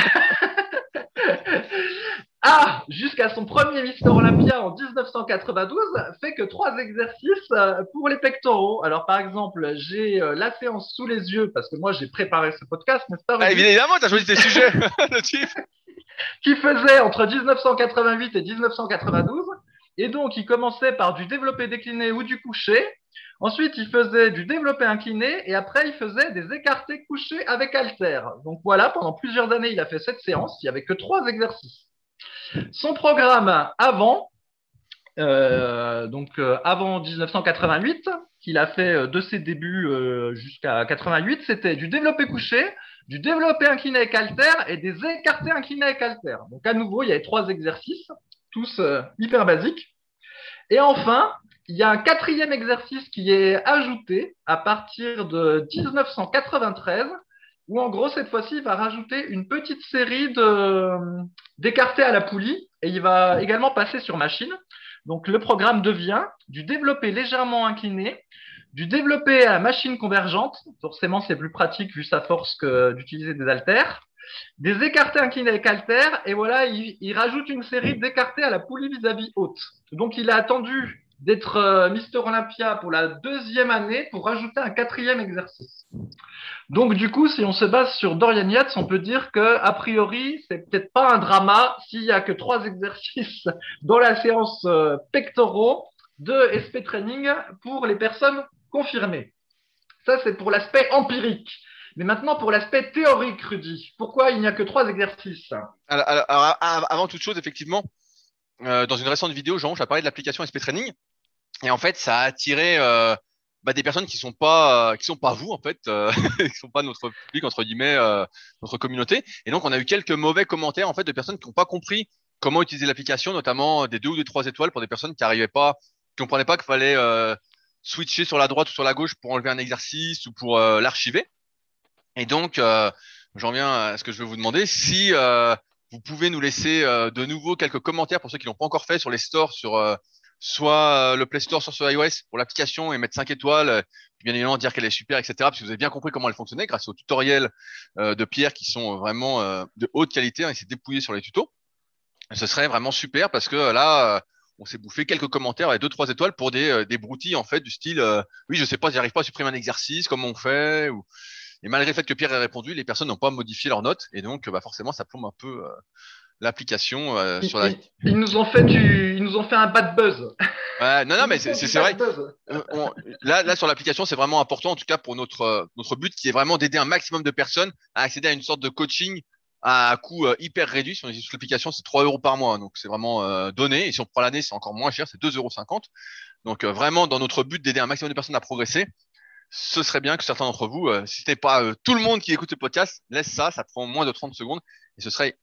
a, jusqu'à son premier Mister Olympia en 1992, fait que trois exercices euh, pour les pectoraux. Alors, par exemple, j'ai euh, la séance sous les yeux, parce que moi, j'ai préparé ce podcast, n'est-ce pas ah, Évidemment, tu as choisi tes sujets, le type qui faisait entre 1988 et 1992. Et donc, il commençait par du développé décliné ou du couché. Ensuite, il faisait du développé incliné et après, il faisait des écartés couchés avec halter. Donc voilà, pendant plusieurs années, il a fait cette séance. Il n'y avait que trois exercices. Son programme avant, euh, donc euh, avant 1988, qu'il a fait euh, de ses débuts jusqu'à 88, c'était du développé couché, du développé incliné avec halter et des écartés inclinés avec halter. Donc à nouveau, il y avait trois exercices, tous euh, hyper basiques. Et enfin, il y a un quatrième exercice qui est ajouté à partir de 1993, où en gros, cette fois-ci, il va rajouter une petite série d'écartés à la poulie et il va également passer sur machine. Donc le programme devient du développé légèrement incliné, du développé à machine convergente, forcément c'est plus pratique vu sa force que d'utiliser des haltères, des écartés inclinés avec haltères, et voilà, il, rajoute une série d'écartés à la poulie vis-à-vis haute. Donc il a attendu d'être euh, Mister Olympia pour la deuxième année pour rajouter un quatrième exercice. Donc du coup, si on se base sur Dorian Yates, on peut dire que a priori, c'est peut-être pas un drama s'il y a que trois exercices dans la séance euh, pectoraux de SP Training pour les personnes confirmé. Ça, c'est pour l'aspect empirique. Mais maintenant, pour l'aspect théorique, Rudy, pourquoi il n'y a que trois exercices? Alors, Avant toute chose, effectivement, euh, dans une récente vidéo, Jean, j'ai parlé de l'application SP Training. Et en fait, ça a attiré euh, bah, des personnes qui sont qui sont pas vous en fait, euh, qui sont pas notre public entre guillemets, notre communauté. Et donc, on a eu quelques mauvais commentaires en fait de personnes qui n'ont pas compris comment utiliser l'application, notamment des deux ou des trois étoiles pour des personnes qui n'arrivaient pas, qui comprenaient pas qu'il fallait switcher sur la droite ou sur la gauche pour enlever un exercice ou pour euh, l'archiver. Et donc, euh, j'en viens à ce que je veux vous demander. Si euh, vous pouvez nous laisser de nouveau quelques commentaires pour ceux qui l'ont pas encore fait sur les stores, sur soit le Play Store, soit sur iOS pour l'application et mettre 5 étoiles, bien évidemment dire qu'elle est super, etc. Parce que vous avez bien compris comment elle fonctionnait grâce aux tutoriels de Pierre qui sont vraiment de haute qualité. Hein, il s'est dépouillé sur les tutos. Ce serait vraiment super parce que là, on s'est bouffé quelques commentaires et deux trois étoiles pour des euh, des broutilles en fait du style euh, oui je sais pas j'arrive pas à supprimer un exercice comment on fait ou et malgré le fait que Pierre ait répondu les personnes n'ont pas modifié leurs notes et donc bah forcément ça plombe un peu euh, l'application euh, sur la. Ils, nous ont fait du, ils nous ont fait un bad buzz. Ouais, non, non, mais c'est vrai. Là, là, sur l'application, c'est vraiment important, en tout cas pour notre notre but, qui est vraiment d'aider un maximum de personnes à accéder à une sorte de coaching à coût hyper réduit. Sur l'application, c'est 3 euros par mois, donc c'est vraiment donné. Et si on prend l'année, c'est encore moins cher, c'est 2,50 euros. Donc vraiment, dans notre but d'aider un maximum de personnes à progresser, ce serait bien que certains d'entre vous, si ce n'est pas tout le monde qui écoute le podcast, laisse ça, ça prend moins de 30 secondes et ce serait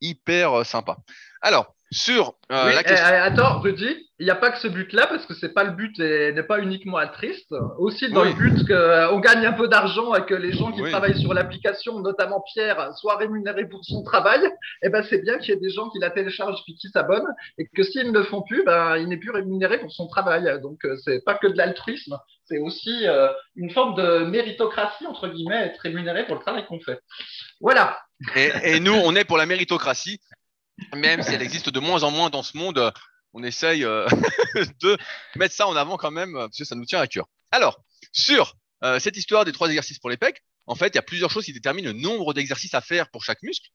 hyper sympa. Alors, sur euh, la question. Eh, attends, Rudy, il n'y a pas que ce but-là, parce que c'est pas le but et n'est pas uniquement altruiste. Aussi dans le but qu'on euh, gagne un peu d'argent et que les gens qui travaillent sur l'application, notamment Pierre, soient rémunérés pour son travail. Eh ben, c'est bien qu'il y ait des gens qui la téléchargent puis qui s'abonnent et que s'ils ne le font plus, ben, il n'est plus rémunéré pour son travail. Donc, euh, c'est pas que de l'altruisme, c'est aussi une forme de méritocratie, entre guillemets, être rémunéré pour le travail qu'on fait. Voilà. et nous, on est pour la méritocratie même si elle existe de moins en moins dans ce monde, on essaye euh, de mettre ça en avant quand même, parce que ça nous tient à cœur. Alors, sur euh, cette histoire des trois exercices pour les pecs, en fait, il y a plusieurs choses qui déterminent le nombre d'exercices à faire pour chaque muscle.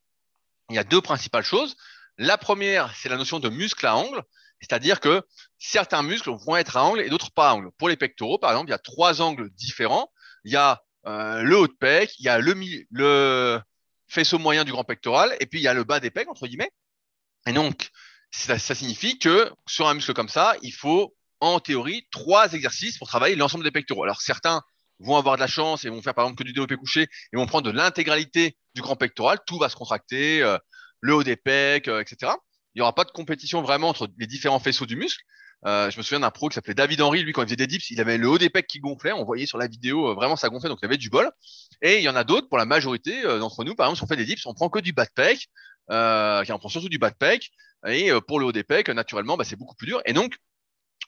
Il y a deux principales choses. La première, c'est la notion de muscle à angle, c'est-à-dire que certains muscles vont être à angle et d'autres pas à angle. Pour les pectoraux, par exemple, il y a trois angles différents. Il y a euh, le haut de pec, il y a le, le faisceau moyen du grand pectoral, et puis il y a le bas des pecs, entre guillemets. Et donc, ça, signifie que sur un muscle comme ça, il faut en théorie trois exercices pour travailler l'ensemble des pectoraux. Alors certains vont avoir de la chance et vont faire par exemple que du développé couché et vont prendre de l'intégralité du grand pectoral, tout va se contracter, euh, le haut des pecs, euh, etc. Il n'y aura pas de compétition vraiment entre les différents faisceaux du muscle. Euh, je me souviens d'un pro qui s'appelait David Henry, lui quand il faisait des dips, il avait le haut des pecs qui gonflait, on voyait sur la vidéo vraiment ça gonflait, donc il avait du bol. Et il y en a d'autres, pour la majorité d'entre nous, par exemple, si on fait des dips, on prend que du bas de pec, euh, qui en prend surtout du bas de pec. Et euh, pour le haut des pecs, naturellement, bah, c'est beaucoup plus dur. Et donc,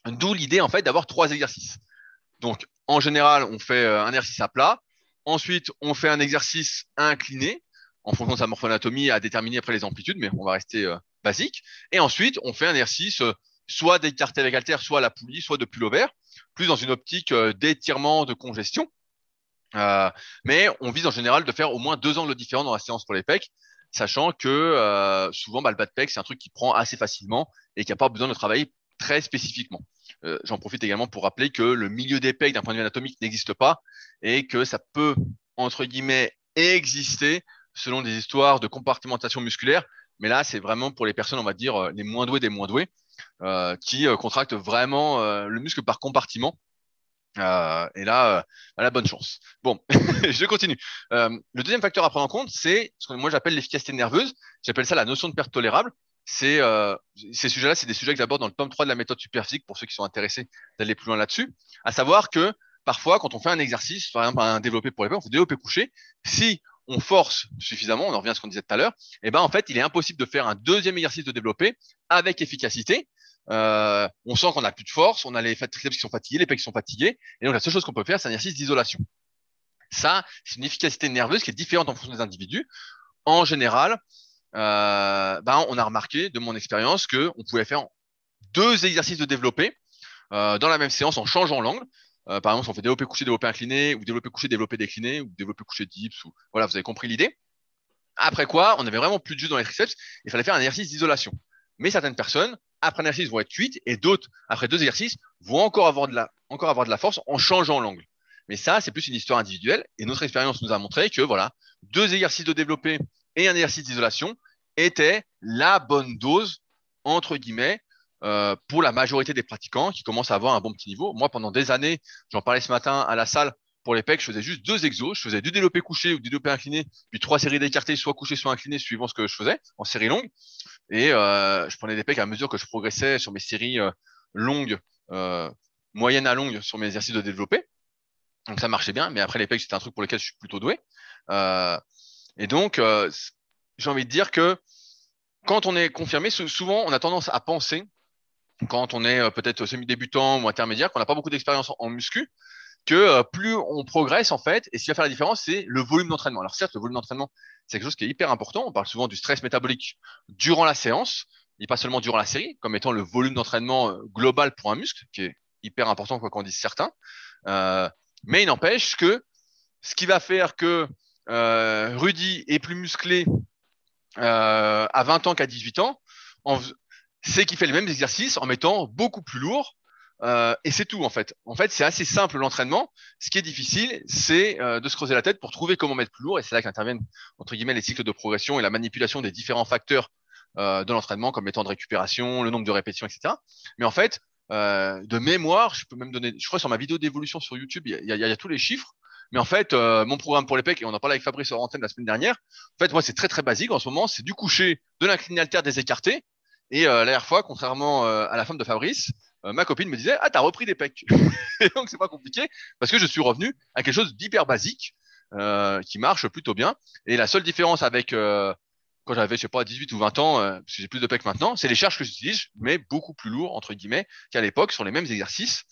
d'où l'idée en fait d'avoir trois exercices. Donc, en général, on fait euh, un exercice à plat. Ensuite, on fait un exercice incliné en fonction de sa morphoanatomie à déterminer après les amplitudes, mais on va rester basique. Et ensuite, on fait un exercice soit d'écarté avec haltère, soit à la poulie, soit de pullover, plus dans une optique d'étirement, de congestion. mais on vise en général de faire au moins deux angles différents dans la séance pour les pecs sachant que euh, souvent bah, le bas de pec c'est un truc qui prend assez facilement et qui n'a pas besoin de travailler très spécifiquement. Euh, j'en profite également pour rappeler que le milieu des pecs d'un point de vue anatomique n'existe pas et que ça peut entre guillemets exister selon des histoires de compartimentation musculaire, mais là c'est vraiment pour les personnes on va dire les moins douées des moins doués euh, qui contractent vraiment le muscle par compartiment euh, et là, euh, la bonne chance. Bon, je continue. Euh, le deuxième facteur à prendre en compte, c'est ce que moi j'appelle l'efficacité nerveuse. J'appelle ça la notion de perte tolérable. C'est euh, ces sujets-là, c'est des sujets que j'aborde dans le tome 3 de la méthode superphysique pour ceux qui sont intéressés d'aller plus loin là-dessus. À savoir que parfois, quand on fait un exercice, par exemple un développé pour les on fait développé couché. Si on force suffisamment, on en revient à ce qu'on disait tout à l'heure, et eh ben en fait, il est impossible de faire un deuxième exercice de développé avec efficacité euh, on sent qu'on n'a plus de force, on a les triceps qui sont fatigués, les pecs qui sont fatigués, et donc la seule chose qu'on peut faire, c'est un exercice d'isolation. Ça, c'est une efficacité nerveuse qui est différente en fonction des individus. En général, euh, ben, on a remarqué, de mon expérience, qu'on pouvait faire deux exercices de développé euh, dans la même séance en changeant l'angle. Euh, par exemple, si on fait développer couché, développer incliné, ou développer couché, développer décliné, ou développer couché dips, ou voilà, vous avez compris l'idée. Après quoi, on avait vraiment plus de jus dans les triceps, il fallait faire un exercice d'isolation. Mais certaines personnes après un exercice vont être cuites et d'autres, après deux exercices, vont encore avoir de la, encore avoir de la force en changeant l'angle. Mais ça, c'est plus une histoire individuelle et notre expérience nous a montré que voilà, deux exercices de développé et un exercice d'isolation étaient la bonne dose, entre guillemets, euh, pour la majorité des pratiquants qui commencent à avoir un bon petit niveau. Moi, pendant des années, j'en parlais ce matin à la salle, pour les pecs, je faisais juste deux exos. Je faisais du développé couché ou du développé incliné, puis trois séries d'écartés, soit couché, soit incliné, suivant ce que je faisais, en série longue. Et euh, je prenais des pecs à mesure que je progressais sur mes séries euh, longues, euh, moyennes à longues, sur mes exercices de développé. Donc ça marchait bien, mais après les pecs, c'était un truc pour lequel je suis plutôt doué. Et donc, j'ai envie de dire que quand on est confirmé, souvent on a tendance à penser, quand on est peut-être semi-débutant ou intermédiaire, qu'on n'a pas beaucoup d'expérience en muscu, que euh, plus on progresse en fait, et ce qui va faire la différence, c'est le volume d'entraînement. Alors certes, le volume d'entraînement, c'est quelque chose qui est hyper important. On parle souvent du stress métabolique durant la séance, et pas seulement durant la série, comme étant le volume d'entraînement euh, global pour un muscle, qui est hyper important quoi qu'en disent certains. Euh, mais il n'empêche que ce qui va faire que euh, Rudy est plus musclé euh, à 20 ans qu'à 18 ans, c'est qu'il fait les mêmes exercices en mettant beaucoup plus lourd. Euh, et c'est tout en fait. En fait, c'est assez simple l'entraînement. Ce qui est difficile, c'est euh, de se creuser la tête pour trouver comment mettre plus lourd. Et c'est là qu'interviennent entre guillemets les cycles de progression et la manipulation des différents facteurs euh, de l'entraînement, comme les temps de récupération, le nombre de répétitions, etc. Mais en fait, de mémoire, je peux même donner, je crois sur ma vidéo d'évolution sur YouTube, il y a, tous les chiffres. Mais en fait, mon programme pour les pecs, et on en parlait avec Fabrice sur la semaine dernière, en fait, moi, c'est très très basique en ce moment. C'est du coucher, de l'incliné alter, des écartés. Et la dernière fois, contrairement à la femme de Fabrice, ma copine me disait Ah, t'as repris des pecs. et donc, c'est pas compliqué parce que je suis revenu à quelque chose d'hyper basique qui marche plutôt bien. Et la seule différence avec quand j'avais, je sais pas, 18 ou 20 ans, parce que j'ai plus de pecs maintenant, c'est les charges que j'utilise, mais beaucoup plus lourds, entre guillemets, qu'à l'époque, sur les mêmes exercices.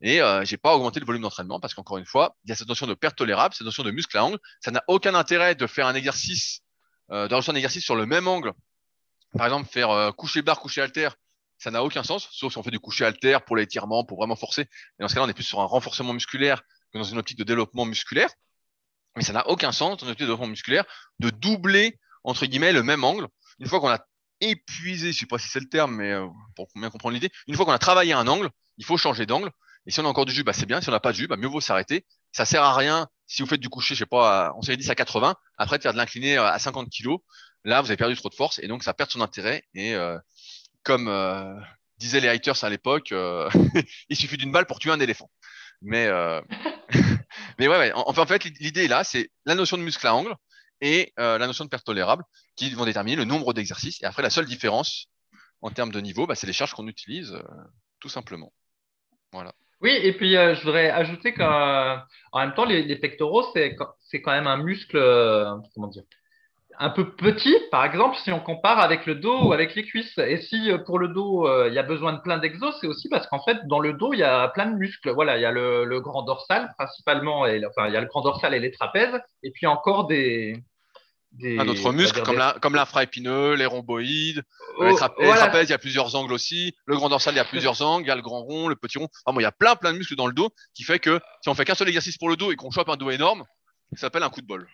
Et euh, j'ai pas augmenté le volume d'entraînement parce qu'encore une fois, il y a cette notion de perte tolérable, cette notion de muscle à angle. Ça n'a aucun intérêt de faire un exercice, euh, de un exercice sur le même angle. Par exemple, faire euh, coucher barre, coucher halter, ça n'a aucun sens, sauf si on fait du coucher halter pour l'étirement, pour vraiment forcer. Et dans ce cas-là, on est plus sur un renforcement musculaire que dans une optique de développement musculaire. Mais ça n'a aucun sens dans une optique de développement musculaire de doubler, entre guillemets, le même angle. Une fois qu'on a épuisé, je sais pas si c'est le terme, mais euh, pour bien comprendre l'idée, une fois qu'on a travaillé un angle, il faut changer d'angle. Et si on a encore du jus, bah c'est bien. Si on n'a pas de jus, bah mieux vaut s'arrêter. Ça sert à rien si vous faites du coucher, je sais pas, on série 10 à 80, après de faire de l'incliné à 50 kg. Là, vous avez perdu trop de force et donc ça perd son intérêt. Et euh, comme euh, disaient les haters à l'époque, euh, il suffit d'une balle pour tuer un éléphant. Mais mais ouais, en fait, l'idée là, c'est la notion de muscle à angle et la notion de perte tolérable qui vont déterminer le nombre d'exercices. Et après, la seule différence en termes de niveau, bah, c'est les charges qu'on utilise, tout simplement. Voilà. Oui, et puis euh, je voudrais ajouter qu'en même temps, les, pectoraux, c'est quand même un muscle, euh, comment dire, un peu petit, par exemple, si on compare avec le dos ou avec les cuisses. Et si euh, pour le dos, il y a besoin de plein d'exos, c'est aussi parce qu'en fait, dans le dos, il y a plein de muscles. Voilà, il y a le, grand dorsal principalement, et, enfin, il y a le grand dorsal et les trapèzes, et puis encore des, un autre muscle comme, la, comme l'infraépineux, les rhomboïdes, oh, les, trapèzes, il y a plusieurs angles aussi. Le grand dorsal, il y a plusieurs angles. Il y a le grand rond, le petit rond. Enfin, bon, il y a plein, plein de muscles dans le dos qui fait que si on fait qu'un seul exercice pour le dos et qu'on chope un dos énorme, ça s'appelle un coup de bol.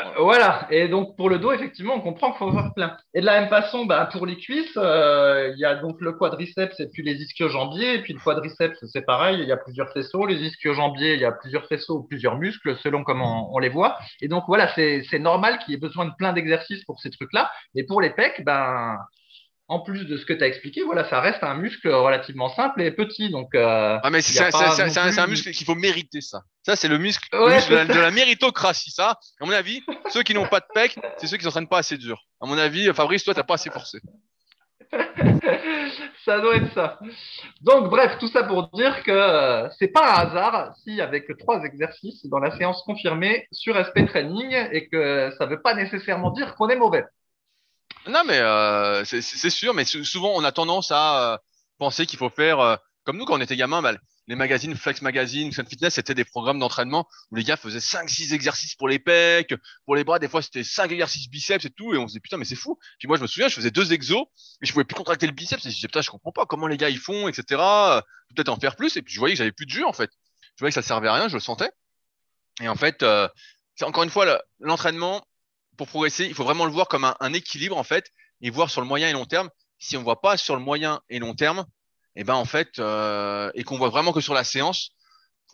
Euh, voilà, et donc pour le dos, effectivement, on comprend qu'il faut avoir plein. Et de la même façon, bah, pour les cuisses, euh, il y a donc le quadriceps et puis les ischio-jambiers. Et puis le quadriceps, c'est pareil, il y a plusieurs faisceaux. Les ischio-jambiers, il y a plusieurs faisceaux ou plusieurs muscles selon comment on, les voit. Et donc voilà, c'est normal qu'il y ait besoin de plein d'exercices pour ces trucs-là. Et pour les pecs, ben, en plus de ce que tu as expliqué, voilà, ça reste un muscle relativement simple et petit. Donc, euh, ah, mais c'est un, muscle qu'il faut mériter, ça. Ça, c'est le muscle, de, la, méritocratie, ça. À mon avis, ceux qui n'ont pas de pec, c'est ceux qui s'entraînent pas assez dur. À mon avis, Fabrice, toi, t'as pas assez forcé. ça doit être ça. Donc, bref, tout ça pour dire que euh, c'est pas un hasard si avec trois exercices dans la séance confirmée sur SP Training et que ça veut pas nécessairement dire qu'on est mauvais. Non, mais euh, c'est sûr, mais souvent on a tendance à euh, penser qu'il faut faire euh, comme nous quand on était gamin. Bah, les magazines Flex Magazine, Fun Fitness, c'était des programmes d'entraînement où les gars faisaient 5-6 exercices pour les pecs, pour les bras, des fois c'était 5 exercices biceps et tout, et on se disait putain mais c'est fou. Puis moi je me souviens, je faisais deux exos, et je pouvais plus contracter le biceps, et je disais putain je comprends pas comment les gars ils font, etc. Peut-être en faire plus, et puis je voyais que j'avais plus de jus en fait. Je voyais que ça servait à rien, je le sentais. Et en fait, c'est encore une fois l'entraînement, pour progresser, il faut vraiment le voir comme un, équilibre en fait, et voir sur le moyen et long terme. Si on voit pas sur le moyen et long terme, et eh ben en fait, euh, et qu'on voit vraiment que sur la séance,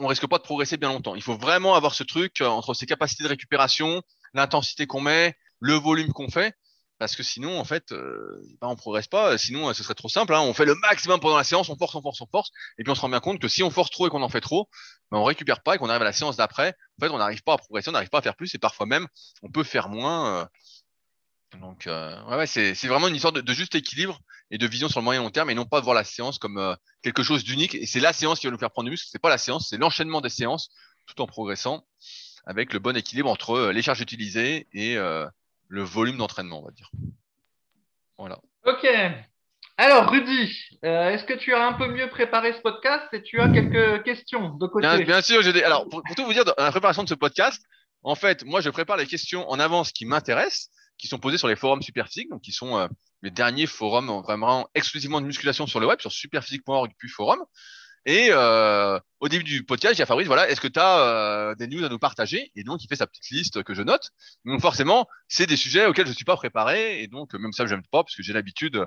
on risque pas de progresser bien longtemps. Il faut vraiment avoir ce truc euh, entre ses capacités de récupération, l'intensité qu'on met, le volume qu'on fait, parce que sinon, en fait, euh, ben on progresse pas. Sinon, ce serait trop simple. Hein. On fait le maximum pendant la séance, on force, on force, on force, et puis on se rend bien compte que si on force trop et qu'on en fait trop, ben on récupère pas et qu'on arrive à la séance d'après. En fait, on n'arrive pas à progresser, on n'arrive pas à faire plus, et parfois même, on peut faire moins. Euh. Donc, euh, ouais, ouais c'est vraiment une histoire de, juste équilibre et de vision sur le moyen long terme, et non pas de voir la séance comme euh, quelque chose d'unique. Et c'est la séance qui va nous faire prendre du muscle. C'est pas la séance, c'est l'enchaînement des séances, tout en progressant avec le bon équilibre entre les charges utilisées et le volume d'entraînement, on va dire. Voilà. Ok. Alors, Rudy, euh, est-ce que tu as un peu mieux préparé ce podcast et tu as quelques questions de côté? Bien, sûr, j'ai des... Alors, pour, tout vous dire, dans la préparation de ce podcast, en fait, moi, je prépare les questions en avance qui m'intéressent, qui sont posées sur les forums Superphysique, donc qui sont euh, les derniers forums vraiment exclusivement de musculation sur le web, sur superphysique.org puis forum. Et euh, au début du podcast, j'ai à Fabrice, voilà, est-ce que tu as euh, des news à nous partager? Et donc, il fait sa petite liste que je note. Donc, forcément, c'est des sujets auxquels je ne suis pas préparé. Et donc, même ça, je n'aime pas, parce que j'ai l'habitude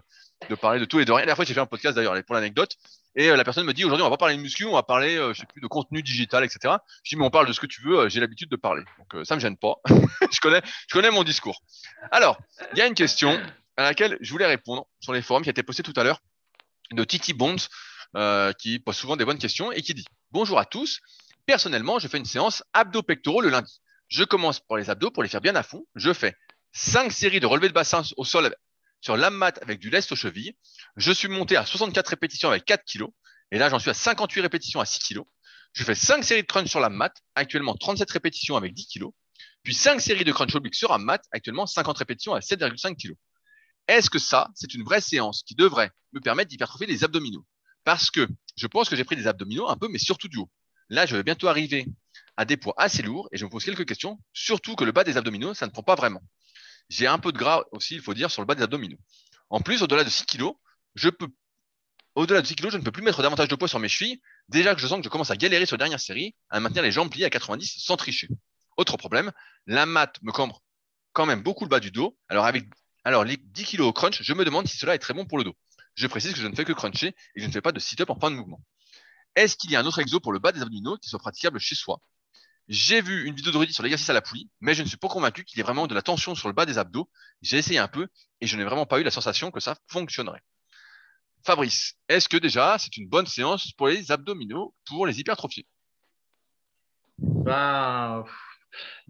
de parler de tout et de rien. La fois, j'ai fait un podcast d'ailleurs pour l'anecdote. Et euh, la personne me dit, aujourd'hui, on va pas parler de muscu, on va parler, je sais plus, de contenu digital, etc. Je dis, mais on parle de ce que tu veux, j'ai l'habitude de parler. Donc, ça me gêne pas. je, connais, je connais mon discours. Alors, il y a une question à laquelle je voulais répondre sur les forums qui a été postée tout à l'heure de Titi Bonds. Euh, qui pose souvent des bonnes questions et qui dit Bonjour à tous. Personnellement, je fais une séance abdos-pectoraux le lundi. Je commence par les abdos pour les faire bien à fond. Je fais 5 séries de relevés de bassin au sol sur la mat avec du lest aux chevilles. Je suis monté à 64 répétitions avec 4 kg. Et là, j'en suis à 58 répétitions à 6 kg. Je fais 5 séries de crunch sur la mat, actuellement 37 répétitions avec 10 kg. Puis 5 séries de crunch oblique sur un mat, actuellement 50 répétitions à 7,5 kg. Est-ce que ça, c'est une vraie séance qui devrait me permettre d'hypertrophier les abdominaux? Parce que je pense que j'ai pris des abdominaux un peu, mais surtout du haut. Là, je vais bientôt arriver à des poids assez lourds et je me pose quelques questions, surtout que le bas des abdominaux, ça ne prend pas vraiment. J'ai un peu de gras aussi, il faut dire, sur le bas des abdominaux. En plus, au-delà de 6 kg, je peux, au-delà de 6 kg, je ne peux plus mettre davantage de poids sur mes chevilles. Déjà que je sens que je commence à galérer sur la dernière série, à maintenir les jambes pliées à 90 sans tricher. Autre problème, la mat me cambre quand même beaucoup le bas du dos. Alors avec, alors les 10 kg au crunch, je me demande si cela est très bon pour le dos. Je précise que je ne fais que cruncher et que je ne fais pas de sit-up en fin de mouvement. Est-ce qu'il y a un autre exo pour le bas des abdominaux qui soit praticable chez soi? J'ai vu une vidéo de Rudy sur l'exercice à la poulie, mais je ne suis pas convaincu qu'il y ait vraiment de la tension sur le bas des abdos. J'ai essayé un peu et je n'ai vraiment pas eu la sensation que ça fonctionnerait. Fabrice, est-ce que déjà c'est une bonne séance pour les abdominaux pour les hypertrophies? Ben,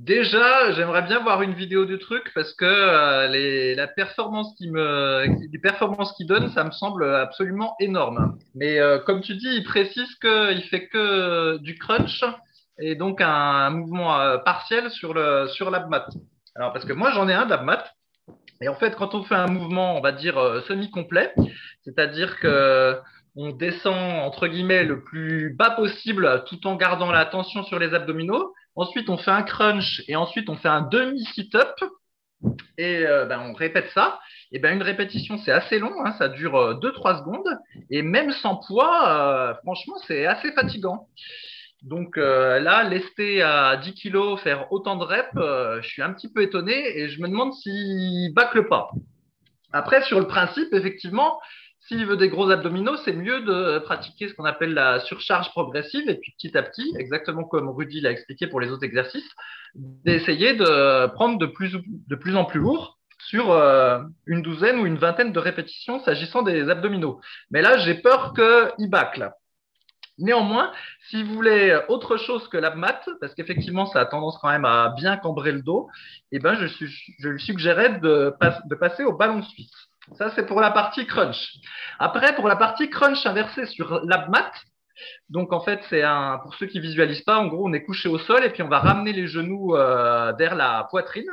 Déjà, j'aimerais bien voir une vidéo du truc parce que euh, les, la performance qui me, les performances qu'il donne, ça me semble absolument énorme. Mais euh, comme tu dis, il précise qu'il fait que du crunch et donc un, mouvement euh, partiel sur le sur l'abmat. Alors parce que moi j'en ai un d'abmat et en fait quand on fait un mouvement, on va dire semi-complet, c'est-à-dire que on descend entre guillemets le plus bas possible tout en gardant la tension sur les abdominaux Ensuite, on fait un crunch et ensuite on fait un demi sit-up et euh, ben, on répète ça. Et ben une répétition, c'est assez long, hein, ça dure 2-3 euh, secondes et même sans poids, euh, franchement, c'est assez fatigant. Donc là, lester à 10 kg, faire autant de reps, je suis un petit peu étonné et je me demande s'il bâcle pas. Après, sur le principe, effectivement, s'il veut des gros abdominaux, c'est mieux de pratiquer ce qu'on appelle la surcharge progressive et puis petit à petit, exactement comme Rudy l'a expliqué pour les autres exercices, d'essayer de prendre de plus, en plus lourd sur euh, une douzaine ou une vingtaine de répétitions s'agissant des abdominaux. Mais là, j'ai peur qu'il bâcle. Néanmoins, si vous voulez autre chose que l'abmat, parce qu'effectivement, ça a tendance quand même à bien cambrer le dos, eh ben, je, lui suggérerais de, de passer au ballon suisse. Ça, c'est pour la partie crunch. Après, pour la partie crunch inversée sur l'abmat, donc en fait, c'est un pour ceux qui visualisent pas, en gros, on est couché au sol et puis on va ramener les genoux euh, vers la poitrine.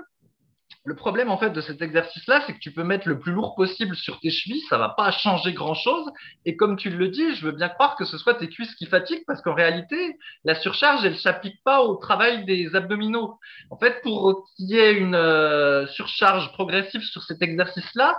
Le problème en fait de cet exercice-là, c'est que tu peux mettre le plus lourd possible sur tes chevilles, ça va pas changer grand-chose. Et comme tu le dis, je veux bien croire que ce soit tes cuisses qui fatiguent parce qu'en réalité, la surcharge, elle s'applique pas au travail des abdominaux. En fait, pour qu'il y ait une euh, surcharge progressive sur cet exercice-là,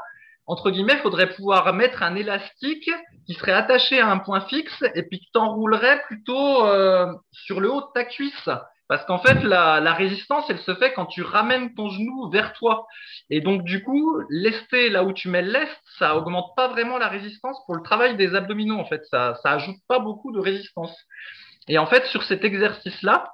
entre guillemets, il faudrait pouvoir mettre un élastique qui serait attaché à un point fixe et puis qui t'enroulerait plutôt euh, sur le haut de ta cuisse. Parce qu'en fait, la, résistance, elle se fait quand tu ramènes ton genou vers toi. Et donc, du coup, lester là où tu mets l'est, ça augmente pas vraiment la résistance pour le travail des abdominaux. En fait, ça, ça ajoute pas beaucoup de résistance. Et en fait, sur cet exercice-là,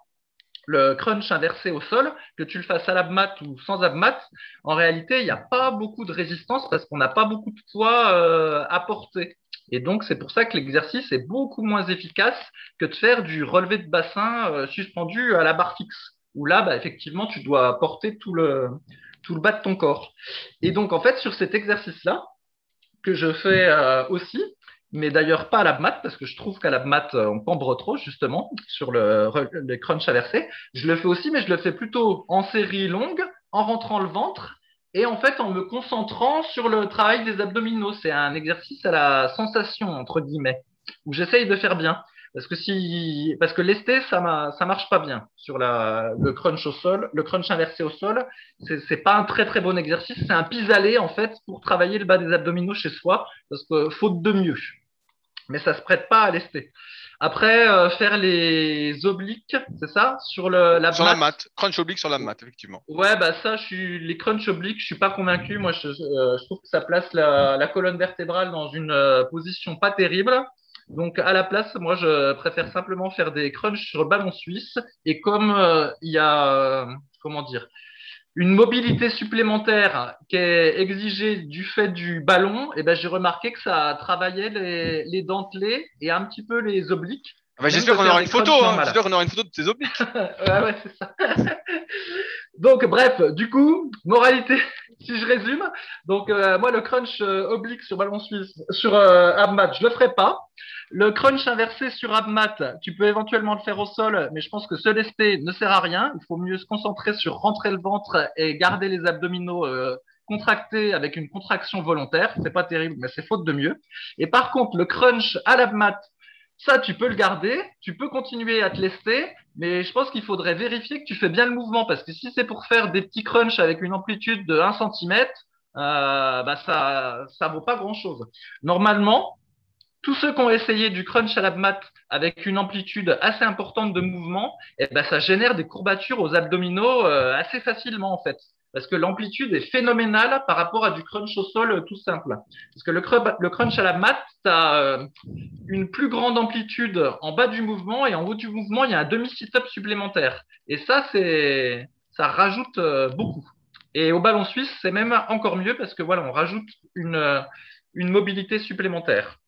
le crunch inversé au sol, que tu le fasses à l'abmat ou sans abmat, en réalité, il n'y a pas beaucoup de résistance parce qu'on n'a pas beaucoup de poids euh, à porter. Et donc, c'est pour ça que l'exercice est beaucoup moins efficace que de faire du relevé de bassin euh, suspendu à la barre fixe, où là, bah, effectivement, tu dois porter tout le, tout le bas de ton corps. Et donc, en fait, sur cet exercice-là, que je fais euh, aussi, mais d'ailleurs pas à la mat parce que je trouve qu'à la mat euh, on cambre trop justement sur le, le crunch inversé. Je le fais aussi, mais je le fais plutôt en série longue, en rentrant le ventre et en fait en me concentrant sur le travail des abdominaux. C'est un exercice à la sensation entre guillemets où j'essaye de faire bien. Parce que si, parce que lesté, ça ça marche pas bien sur la, le crunch au sol, le crunch inversé au sol. C'est, c'est pas un très très bon exercice. C'est un pis-aller en fait pour travailler le bas des abdominaux chez soi, parce que faute de mieux. mais ça se prête pas à lester. Après, euh, faire les obliques, c'est ça? Sur le, la Sur la mat. Crunch oblique sur la mat, effectivement. Ouais, bah ça, je suis les crunch obliques, je suis pas convaincu. Moi, je, euh, je trouve que ça place la, la colonne vertébrale dans une euh, position pas terrible. Donc, à la place, moi, je préfère simplement faire des crunchs sur ballon suisse. Et comme euh, il y a, euh, comment dire, une mobilité supplémentaire qui est exigée du fait du ballon, et ben j'ai remarqué que ça travaillait les, les dentelés et un petit peu les obliques. Ah bah, J'espère qu'on aura une photo. Hein. J'espère qu'on aura une photo de tes obliques. ouais, ouais, c'est ça. donc, bref, du coup, moralité, si je résume. Donc, euh, moi, le crunch euh, oblique sur ballon suisse, sur euh, abmat, je le ferai pas. Le crunch inversé sur abmat, tu peux éventuellement le faire au sol, mais je pense que se lester ne sert à rien. Il faut mieux se concentrer sur rentrer le ventre et garder les abdominaux euh, contractés avec une contraction volontaire. C'est pas terrible, mais c'est faute de mieux. Et par contre, le crunch à l'abmat, ça, tu peux le garder, tu peux continuer à te lester, mais je pense qu'il faudrait vérifier que tu fais bien le mouvement, parce que si c'est pour faire des petits crunchs avec une amplitude de 1 cm, euh, bah ça ça vaut pas grand-chose. Normalement, tous ceux qui ont essayé du crunch à la mat avec une amplitude assez importante de mouvement, eh ben, ça génère des courbatures aux abdominaux euh, assez facilement en fait. Parce que l'amplitude est phénoménale par rapport à du crunch au sol euh, tout simple. Parce que le, cru- le crunch à la mat, tu as une plus grande amplitude en bas du mouvement et en haut du mouvement, il y a un demi-sit-up supplémentaire. Et ça, c'est, ça rajoute euh, beaucoup. Et au ballon suisse, c'est même encore mieux parce que voilà, on rajoute une, euh, une mobilité supplémentaire.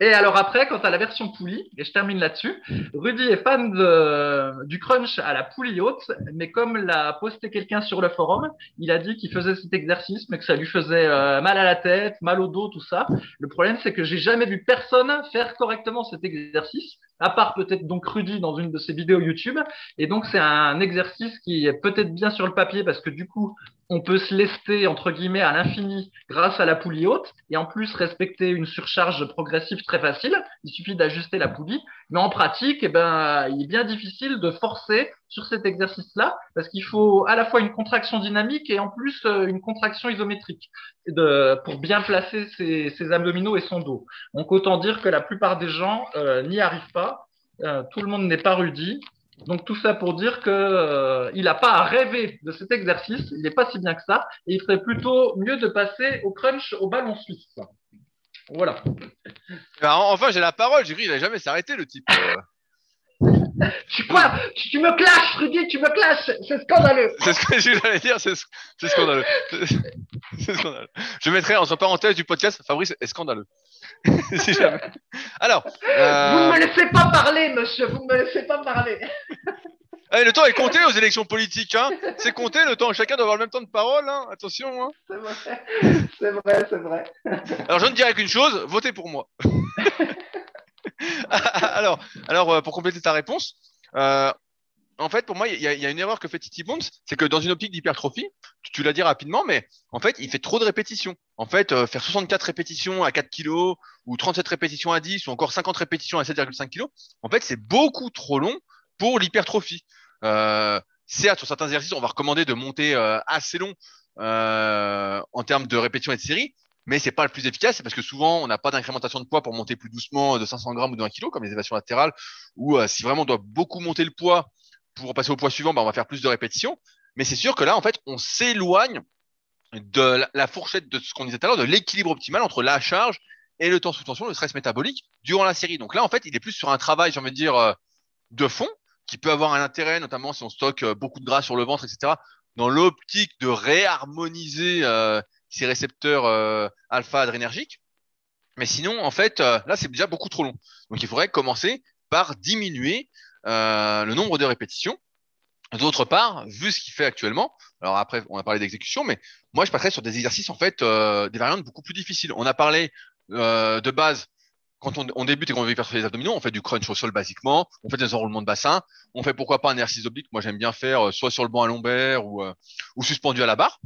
Et alors après, quant à la version poulie, et je termine là-dessus, Rudy est fan de- du crunch à la poulie haute, mais comme l'a posté quelqu'un sur le forum, il a dit qu'il faisait cet exercice, mais que ça lui faisait euh, mal à la tête, mal au dos, tout ça. Le problème, c'est que j'ai jamais vu personne faire correctement cet exercice, à part peut-être donc Rudy dans une de ses vidéos YouTube. Et donc, c'est un exercice qui est peut-être bien sur le papier parce que du coup, on peut se lester entre guillemets à l'infini grâce à la poulie haute et en plus respecter une surcharge progressive très facile. Il suffit d'ajuster la poulie. Mais en pratique, eh ben, il est bien difficile de forcer sur cet exercice-là parce qu'il faut à la fois une contraction dynamique et en plus euh, une contraction isométrique pour bien placer ses, ses abdominaux et son dos. Donc autant dire que la plupart des gens euh, n'y arrivent pas. Euh, tout le monde n'est pas rudi. Donc tout ça pour dire que euh, il n'a pas à rêver de cet exercice, il n'est pas si bien que ça, et il ferait plutôt mieux de passer au crunch au ballon suisse. Voilà. Bah, en- enfin, j'ai la parole. J'ai cru qu'il allait jamais s'arrêter, le type. euh. Tu quoi tu, tu me clashes, Rudy, tu me clashes, c'est scandaleux. C'est ce que j'allais dire, c'est sc- c'est scandaleux. C'est- C'est scandaleux. Je mettrai entre parenthèses du podcast Fabrice est scandaleux. Si jamais. Alors, Vous ne euh, me laissez pas parler, monsieur, vous ne me laissez pas parler. eh, le temps est compté aux élections politiques. Hein. C'est compté, le temps. Chacun doit avoir le même temps de parole. Hein. Attention. Hein. C'est vrai, c'est vrai, c'est vrai. Alors, je ne dirais qu'une chose votez pour moi. alors, alors euh, pour compléter ta réponse, euh, en fait, pour moi, il y, a- une erreur que fait Titi Bonds, c'est que dans une optique d'hypertrophie, tu, l'as dit rapidement, mais en fait, il fait trop de répétitions. En fait, euh, faire 64 répétitions à 4 kilos, ou 37 répétitions à 10, ou encore 50 répétitions à 7,5 kilos, en fait, c'est beaucoup trop long pour l'hypertrophie. Euh, certes, sur certains exercices, on va recommander de monter euh, assez long euh, en termes de répétitions et de séries, mais c'est pas le plus efficace, c'est parce que souvent on n'a pas d'incrémentation de poids pour monter plus doucement de 500 grammes ou de 1 kg, comme les élévations latérales, ou euh, si vraiment on doit beaucoup monter le poids pour passer au poids suivant, bah, on va faire plus de répétitions. Mais c'est sûr que là, en fait, on s'éloigne de la, fourchette de ce qu'on disait tout à l'heure, de l'équilibre optimal entre la charge et le temps sous tension, le stress métabolique durant la série. Donc là, en fait, il est plus sur un travail, j'ai envie de dire, euh, de fond, qui peut avoir un intérêt, notamment si on stocke euh, beaucoup de gras sur le ventre, etc., dans l'optique de réharmoniser euh, ces récepteurs euh, alpha-adrénergiques. Mais sinon, en fait, là, c'est déjà beaucoup trop long. Donc, il faudrait commencer par diminuer euh, le nombre de répétitions. D'autre part, vu ce qu'il fait actuellement, alors après, on a parlé d'exécution, mais moi, je passerais sur des exercices, en fait, euh, des variantes beaucoup plus difficiles. On a parlé euh, de base, quand on, débute et qu'on veut hypertrophier les abdominaux, on fait du crunch au sol basiquement, on fait des enroulements de bassin, on fait pourquoi pas un exercice oblique. Moi, j'aime bien faire euh, soit sur le banc à lombaire ou, euh, ou suspendu à la barre.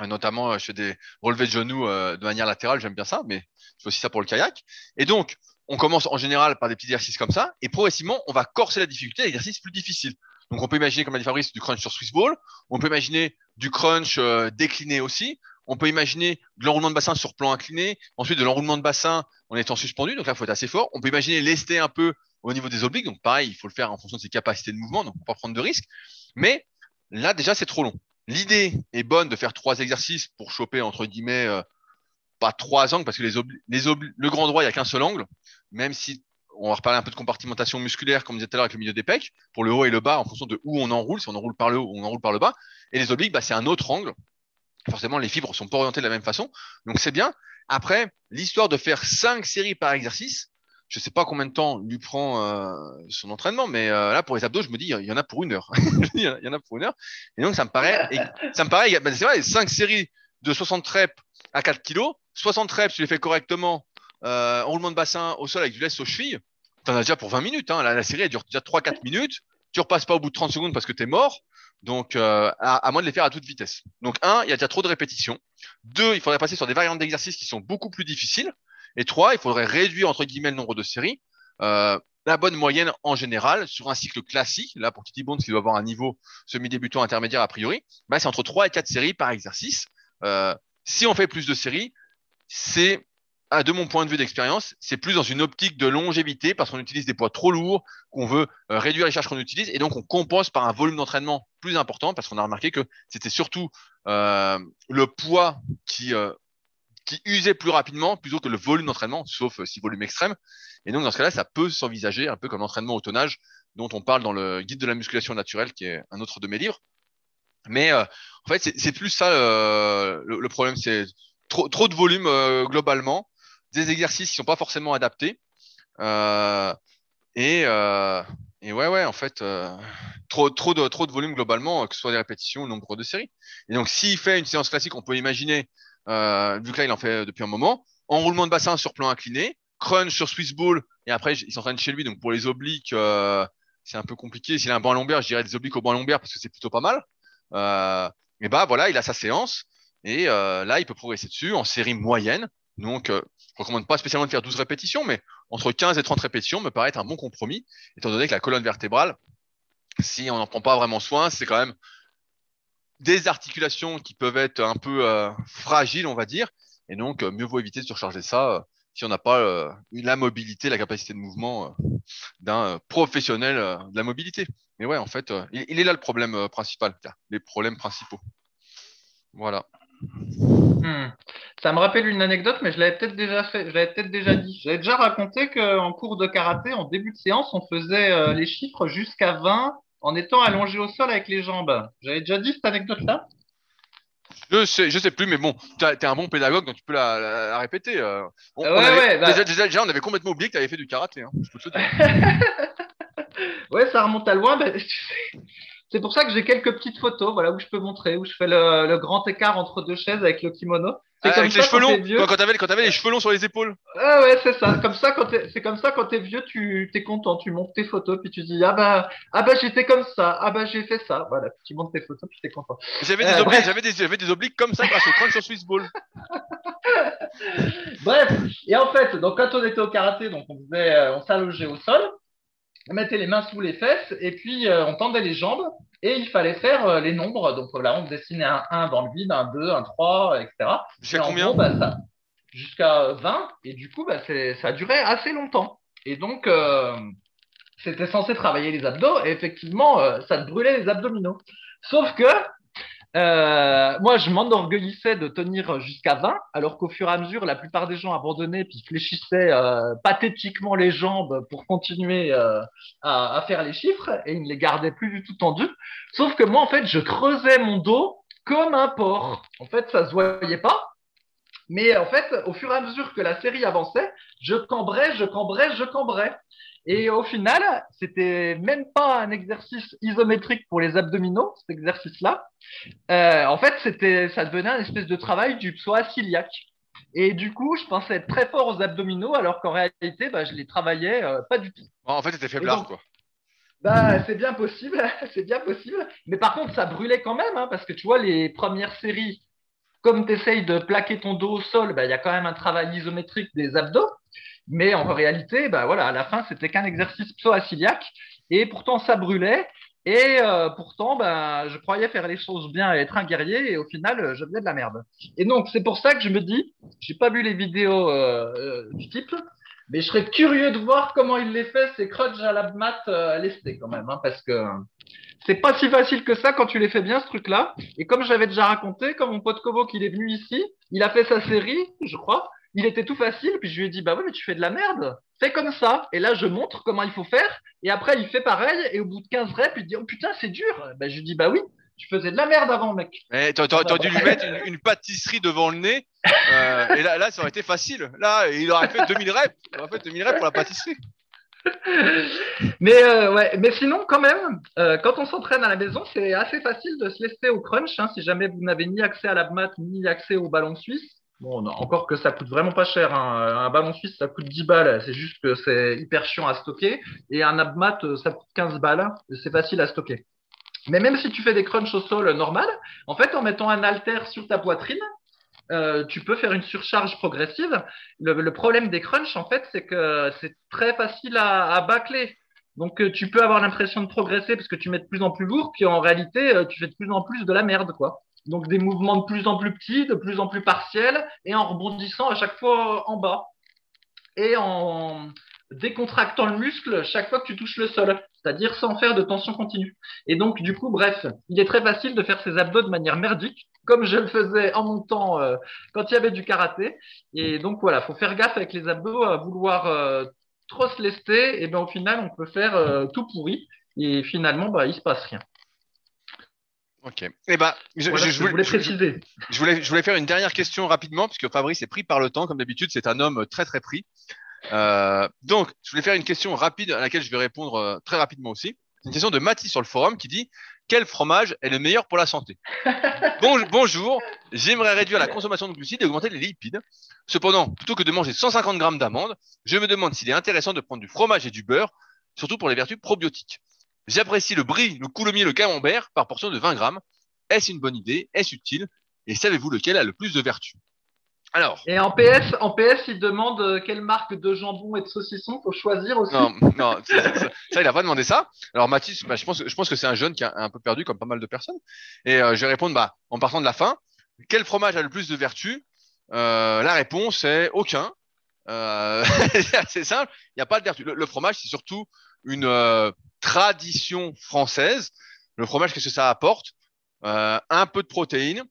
Euh, Notamment, je fais des relevés de genoux de manière latérale, j'aime bien ça, mais je fais aussi ça pour le kayak. Et donc, on commence en général par des petits exercices comme ça, et progressivement, on va corser la difficulté à l'exercice plus difficile. Donc, on peut imaginer, comme a dit Fabrice, du crunch sur Swiss Ball. On peut imaginer du crunch euh, décliné aussi. on peut imaginer de l'enroulement de bassin sur plan incliné, ensuite de l'enroulement de bassin en étant suspendu, donc là, il faut être assez fort. On peut imaginer lester un peu au niveau des obliques, donc pareil, il faut le faire en fonction de ses capacités de mouvement, donc on peut pas prendre de risques. Mais là, déjà, c'est trop long. L'idée est bonne de faire trois exercices pour choper, entre guillemets, euh, pas trois angles, parce que les, les le grand droit, il n'y a qu'un seul angle, même si on va reparler un peu de compartimentation musculaire, comme je disais tout à l'heure avec le milieu des pecs, pour le haut et le bas, en fonction de où on enroule, si on enroule par le haut ou on enroule par le bas. Et les obliques, bah, c'est un autre angle. Forcément, les fibres sont pas orientées de la même façon. Donc, c'est bien. Après, l'histoire de faire cinq séries par exercice, je sais pas combien de temps lui prend euh, son entraînement, mais euh, là, pour les abdos, je me dis, il y en a pour une heure. il y en a pour une heure. Et donc, ça me paraît, ça me paraît, bah, c'est vrai, cinq séries de 60 reps à 4 kilos, 60 reps, tu les fais correctement, euh, enroulement de bassin au sol avec du laisse aux chevilles, tu en as déjà pour 20 minutes. Hein. La, série, dure déjà 3-4 minutes. Tu repasses pas au bout de 30 secondes parce que tu es mort. Donc, euh, à, moins de les faire à toute vitesse. Donc, un, il y a déjà trop de répétitions. Deux, il faudrait passer sur des variantes d'exercices qui sont beaucoup plus difficiles. Et trois, il faudrait réduire, entre guillemets, le nombre de séries. Euh, la bonne moyenne en général sur un cycle classique, là pour Titi Bones qui doit avoir un niveau semi-débutant intermédiaire a priori, bah, c'est entre 3 et 4 séries par exercice. Euh, si on fait plus de séries, c'est ah, de mon point de vue d'expérience, c'est plus dans une optique de longévité parce qu'on utilise des poids trop lourds, qu'on veut euh, réduire les charges qu'on utilise et donc on compense par un volume d'entraînement plus important parce qu'on a remarqué que c'était surtout euh, le poids qui, euh, qui usait plus rapidement plutôt que le volume d'entraînement, sauf si volume extrême. Et donc dans ce cas-là, ça peut s'envisager un peu comme l'entraînement au tonnage dont on parle dans le guide de la musculation naturelle qui est un autre de mes livres. Mais en fait, c'est plus ça le, le, problème, c'est trop, trop de volume globalement des exercices qui sont pas forcément adaptés. Euh, et, euh, et, ouais, ouais, en fait, euh, trop, trop, de, trop de volume globalement, que ce soit des répétitions ou nombre de séries. Et donc, s'il fait une séance classique, on peut imaginer, euh, vu que là, il en fait depuis un moment, enroulement de bassin sur plan incliné, crunch sur Swiss Ball, et après, il s'entraîne chez lui. Donc, pour les obliques, euh, c'est un peu compliqué. S'il a un banc lombaire, je dirais des obliques au banc lombaire parce que c'est plutôt pas mal. Euh, et bah voilà, il a sa séance. Et euh, là, il peut progresser dessus en série moyenne. Donc, euh, je recommande pas spécialement de faire 12 répétitions, mais entre 15 et 30 répétitions me paraît un bon compromis, étant donné que la colonne vertébrale, si on n'en prend pas vraiment soin, c'est quand même des articulations qui peuvent être un peu euh, fragiles, on va dire, et donc euh, mieux vaut éviter de surcharger ça si on n'a pas la mobilité, la capacité de mouvement d'un professionnel de la mobilité. Mais ouais, en fait, il, est là le problème principal, les problèmes principaux. Voilà. Hmm. Ça me rappelle une anecdote, mais je l'avais peut-être déjà fait, je l'avais peut-être déjà dit. J'avais déjà raconté qu'en cours de karaté, en début de séance, on faisait euh, les chiffres jusqu'à 20 en étant allongé au sol avec les jambes. J'avais déjà dit cette anecdote-là? Je sais, je sais plus, mais bon, tu es un bon pédagogue, donc tu peux la, répéter. Euh. ouais, ouais, bah déjà, déjà, on avait complètement oublié que tu avais fait du karaté. Hein, ouais, ça remonte à loin. Bah, c'est pour ça que j'ai quelques petites photos, voilà, où je peux montrer, où je fais le, grand écart entre deux chaises avec le kimono. Ah, avec les cheveux longs, quand, quand t'avais, quand avais les cheveux longs sur les épaules. Ah ouais, c'est ça. Comme ça, quand c'est comme ça quand t'es vieux, tu t'es content, tu montes tes photos, puis tu dis ah bah ah bah j'étais comme ça, ah bah j'ai fait ça, voilà, tu montes tes photos, puis t'es content. J'avais des, euh, obliques, j'avais des, j'avais des obliques comme ça grâce au crunch sur Swiss Ball. bref, et en fait, donc quand on était au karaté, donc on faisait, euh, on s'allogeait au sol, mettait les mains sous les fesses, et puis euh, on tendait les jambes. Et il fallait faire euh, les nombres. Donc là, on dessinait un 1 dans le vide, un 2, un 3, etc. Jusqu'à combien bah, Jusqu'à 20. Et du coup, bah, ça duré assez longtemps. Et donc, euh, c'était censé travailler les abdos. Et effectivement, euh, ça te brûlait les abdominaux. Sauf que euh, moi, je m'enorgueillissais de tenir jusqu'à 20, alors qu'au fur et à mesure, la plupart des gens abandonnaient puis fléchissaient euh, pathétiquement les jambes pour continuer euh, à, faire les chiffres et ils ne les gardaient plus du tout tendus. Sauf que moi, en fait, je creusais mon dos comme un porc. En fait, ça se voyait pas. Mais en fait, au fur et à mesure que la série avançait, je cambrais, je cambrais, je cambrais. Et au final, c'était même pas un exercice isométrique pour les abdominaux, cet exercice-là. Euh, en fait, c'était, ça devenait un espèce de travail du psoas ciliaque. Et du coup, je pensais être très fort aux abdominaux, alors qu'en réalité, bah, je les travaillais euh, pas du tout. En fait, c'était faiblard, quoi. Bah, c'est bien possible, c'est bien possible. Mais par contre, ça brûlait quand même, hein, parce que tu vois, les premières séries, comme tu essayes de plaquer ton dos au sol, bah, il y a quand même un travail isométrique des abdos. Mais en réalité, bah voilà, à la fin, c'était qu'un exercice psoas-ciliaque et pourtant ça brûlait. Et euh, pourtant, ben, je croyais faire les choses bien et être un guerrier, et au final, je faisais de la merde. Et donc, c'est pour ça que je me dis, j'ai pas vu les vidéos euh, euh, du type, mais je serais curieux de voir comment il les fait, ces crunchs à la mat euh, lestés quand même, hein, parce que c'est pas si facile que ça quand tu les fais bien, ce truc-là. Et comme j'avais déjà raconté, comme mon pote Kobo qui est venu ici, il a fait sa série, je crois, il était tout facile, puis je lui ai dit, bah oui, mais tu fais de la merde, fais comme ça. Et là, je montre comment il faut faire, et après, il fait pareil, et au bout de 15 reps, il dit, oh putain, c'est dur. Bah, je lui dis, bah oui, tu faisais de la merde avant, mec. Eh, T'aurais t'aurais dû lui mettre une, une pâtisserie devant le nez. euh, et là, là, ça aurait été facile. Là, il aurait fait 2000 reps. Il aurait fait 2000 reps pour la pâtisserie. Mais, euh, ouais, mais sinon, quand même, euh, quand on s'entraîne à la maison, c'est assez facile de se laisser au crunch, hein, si jamais vous n'avez ni accès à la mat, ni accès au ballon suisse. Bon, encore que ça coûte vraiment pas cher. hein. Un ballon suisse, ça coûte 10 balles. C'est juste que c'est hyper chiant à stocker. Et un abmat, euh, ça coûte 15 balles. C'est facile à stocker. Mais même si tu fais des crunchs au sol normal, en fait, en mettant un halter sur ta poitrine, euh, tu peux faire une surcharge progressive. Le, problème des crunchs, en fait, c'est que c'est très facile à, bâcler. Donc, euh, tu peux avoir l'impression de progresser parce que tu mets de plus en plus lourd, puis en réalité, tu fais de plus en plus de la merde, quoi. Donc, des mouvements de plus en plus petits, de plus en plus partiels, et en rebondissant à chaque fois en bas. Et en décontractant le muscle chaque fois que tu touches le sol, c'est-à-dire sans faire de tension continue. Et donc, du coup, bref, il est très facile de faire ses abdos de manière merdique, comme je le faisais en montant euh, quand il y avait du karaté. Et donc, voilà, faut faire gaffe avec les abdos à vouloir euh, trop se lester. Et bien, au final, on peut faire euh, tout pourri. Et finalement, bah, il se passe rien. Ok. Eh ben, je, Voilà je- ce je que je voulais je- préciser. je voulais, je voulais faire une dernière question rapidement, puisque Fabrice est pris par le temps. Comme d'habitude, c'est un homme très, très pris. Euh, donc, je voulais faire une question rapide à laquelle je vais répondre euh, très rapidement aussi. C'est une question de Mathis sur le forum qui dit Quel fromage est le meilleur pour la santé? Bon- Bonjour, j'aimerais réduire la consommation de glucides et augmenter les lipides. Cependant, plutôt que de manger 150 grammes d'amandes, je me demande s'il est intéressant de prendre du fromage et du beurre, surtout pour les vertus probiotiques. J'apprécie le brie, le coulommiers, le camembert par portion de 20 grammes. Est-ce une bonne idée? Est-ce utile? Et savez-vous lequel a le plus de vertus? Alors, Et en PS, en PS, il demande euh, quelle marque de jambon et de saucisson faut choisir aussi? non, non, ça, il a pas demandé ça. Alors, Mathis, bah, je pense, je pense que c'est un jeune qui est un peu perdu, comme pas mal de personnes. Et euh, je vais répondre, bah, en partant de la fin, quel fromage a le plus de vertus? Euh, La réponse est aucun. Euh, c'est assez simple. Il n'y a pas de vertu. Le, le fromage, c'est surtout une euh, tradition française. Le fromage, qu'est-ce que ça apporte? Euh, Un peu de protéines,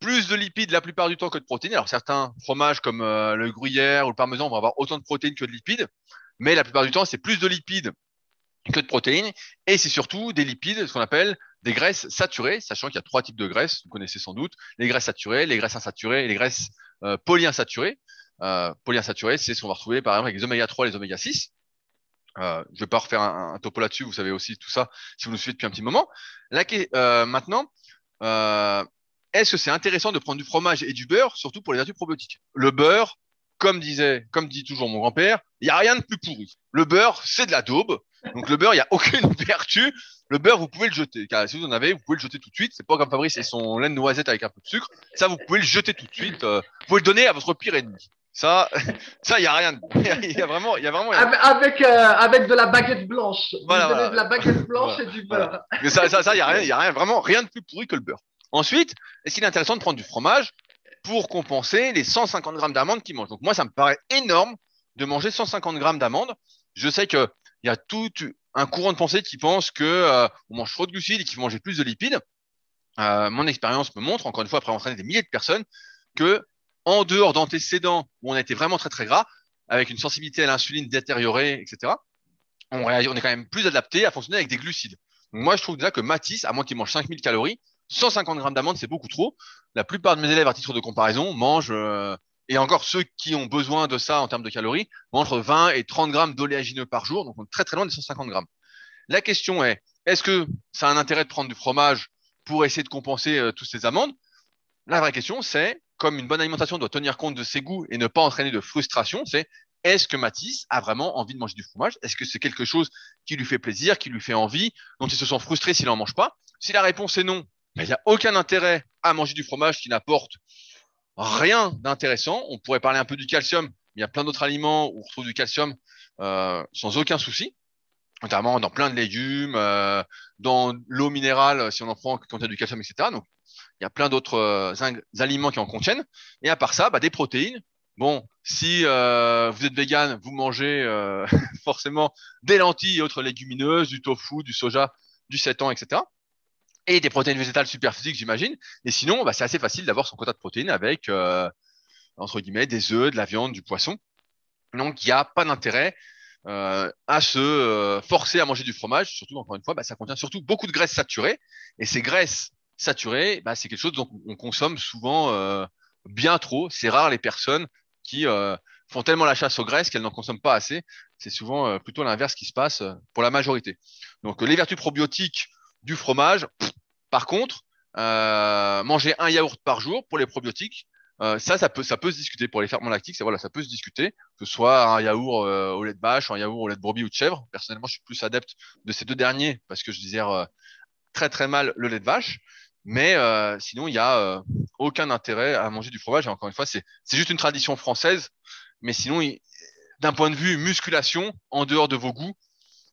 plus de lipides la plupart du temps que de protéines. Alors certains fromages comme euh, le gruyère ou le parmesan vont avoir autant de protéines que de lipides, mais la plupart du temps, c'est plus de lipides que de protéines, et c'est surtout des lipides, ce qu'on appelle des graisses saturées, sachant qu'il y a trois types de graisses, vous connaissez sans doute, les graisses saturées, les graisses insaturées et les graisses polyinsaturées. Polyinsaturées, c'est ce qu'on va retrouver par exemple avec les oméga 3 et les oméga 6. Euh, je vais pas refaire un, un topo là-dessus, vous savez aussi tout ça si vous nous suivez depuis un petit moment. Là, euh, maintenant, euh, est-ce que c'est intéressant de prendre du fromage et du beurre, surtout pour les vertus probiotiques? Le beurre, comme disait, comme dit toujours mon grand-père, il n'y a rien de plus pourri. Le beurre, c'est de la daube. Donc le beurre, il n'y a aucune vertu. Le beurre, vous pouvez le jeter. Car si vous en avez, vous pouvez le jeter tout de suite. C'est pas comme Fabrice et son lait de noisette avec un peu de sucre. Ça, vous pouvez le jeter tout de suite. Euh, vous pouvez le donner à votre pire ennemi. Ça, ça, il y a rien. de- Il y a vraiment, il y a vraiment. Avec, avec, euh, avec de la baguette blanche. Voilà, voilà. de la baguette blanche Voilà, et du beurre. Mais ça, ça, ça, il y a rien, il y a rien, vraiment rien de plus pourri que le beurre. Ensuite, est-ce qu'il est intéressant de prendre du fromage pour compenser les 150 grammes d'amandes qu'il mange? Donc moi, ça me paraît énorme de manger 150 grammes d'amandes. Je sais que il y a tout un courant de pensée qui pense que euh, on mange trop de glucides et qu'il faut manger plus de lipides. Euh, mon expérience me montre, encore une fois, après avoir entraîné des milliers de personnes, que en dehors d'antécédents où on a été vraiment très très gras, avec une sensibilité à l'insuline détériorée, etc., on, est quand même plus adapté à fonctionner avec des glucides. Moi, je trouve déjà que Matisse, à moins qu'il mange 5000 calories, 150 grammes d'amandes, c'est beaucoup trop. La plupart de mes élèves, à titre de comparaison, mangent, euh, et encore ceux qui ont besoin de ça en termes de calories, entre 20 et 30 grammes d'oléagineux par jour, donc on est très très loin des 150 grammes. La question est, est-ce que ça a un intérêt de prendre du fromage pour essayer de compenser euh, toutes ces amandes? La vraie question, c'est, comme une bonne alimentation doit tenir compte de ses goûts et ne pas entraîner de frustration, c'est est-ce que Matisse a vraiment envie de manger du fromage? Est-ce que c'est quelque chose qui lui fait plaisir, qui lui fait envie, dont il se sent frustré s'il n'en mange pas? Si la réponse est non, il n'y a aucun intérêt à manger du fromage qui n'apporte rien d'intéressant. On pourrait parler un peu du calcium, mais il y a plein d'autres aliments où on retrouve du calcium euh, sans aucun souci. notamment dans plein de légumes, euh, dans l'eau minérale si on en prend quand il y a du calcium, etc. il y a plein d'autres euh, aliments qui en contiennent. Et à part ça, bah, des protéines. Bon, si euh, vous êtes vegan, vous mangez euh, forcément des lentilles et autres légumineuses, du tofu, du soja, du sétan, etc. Et des protéines végétales super physiques, j'imagine. Et sinon, bah, c'est assez facile d'avoir son quota de protéines avec, entre guillemets, des œufs, de la viande, du poisson. Donc, il n'y a pas d'intérêt à se forcer à manger du fromage. Surtout, encore une fois, bah, ça contient surtout beaucoup de graisses saturées. Et ces graisses saturées, bah, c'est quelque chose dont on consomme souvent euh, bien trop. C'est rare les personnes qui euh, font tellement la chasse aux graisses qu'elles n'en consomment pas assez. C'est souvent euh, plutôt l'inverse qui se passe pour la majorité. Donc les vertus probiotiques du fromage, par contre, manger un yaourt par jour pour les probiotiques, ça, ça peut, ça peut se discuter pour les ferments lactiques. Ça, voilà, ça peut se discuter, que ce soit un yaourt au lait de vache, un yaourt au lait de brebis ou de chèvre. Personnellement, je suis plus adepte de ces deux derniers parce que je digère très très mal le lait de vache. Mais euh, sinon, il n'y a euh, aucun intérêt à manger du fromage. Et encore une fois, c'est juste une tradition française. Mais sinon, d'un point de vue musculation, en dehors de vos goûts,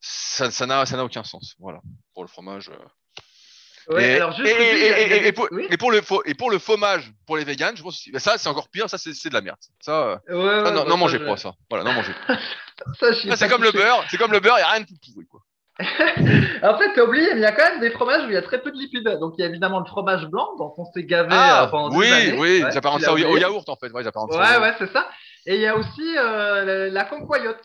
ça n'a ça aucun sens. Voilà, pour le fromage. Ouais, et, pour, le fo- et pour le fromage, pour les végans, je pense aussi- bah, ça c'est encore pire. Ça c'est de la merde. Ça, euh, Ouais, ouais, ça, non, bah, non mangez je- pas ça. Voilà, non mangez. ça, c'est comme le beurre. C'est comme le beurre. Il y a rien de plus pourri quoi. En fait, t'as oublié, mais il y a quand même des fromages où il y a très peu de lipides. Donc, il y a évidemment le fromage blanc, dont on s'est gavé euh, Ah pendant oui, des années. oui. Ouais, J'apparente ça au, au yaourt en fait. Ouais, j'apparente ça. Ouais, ouais, c'est ça. Et il y a aussi euh, la, concoyote,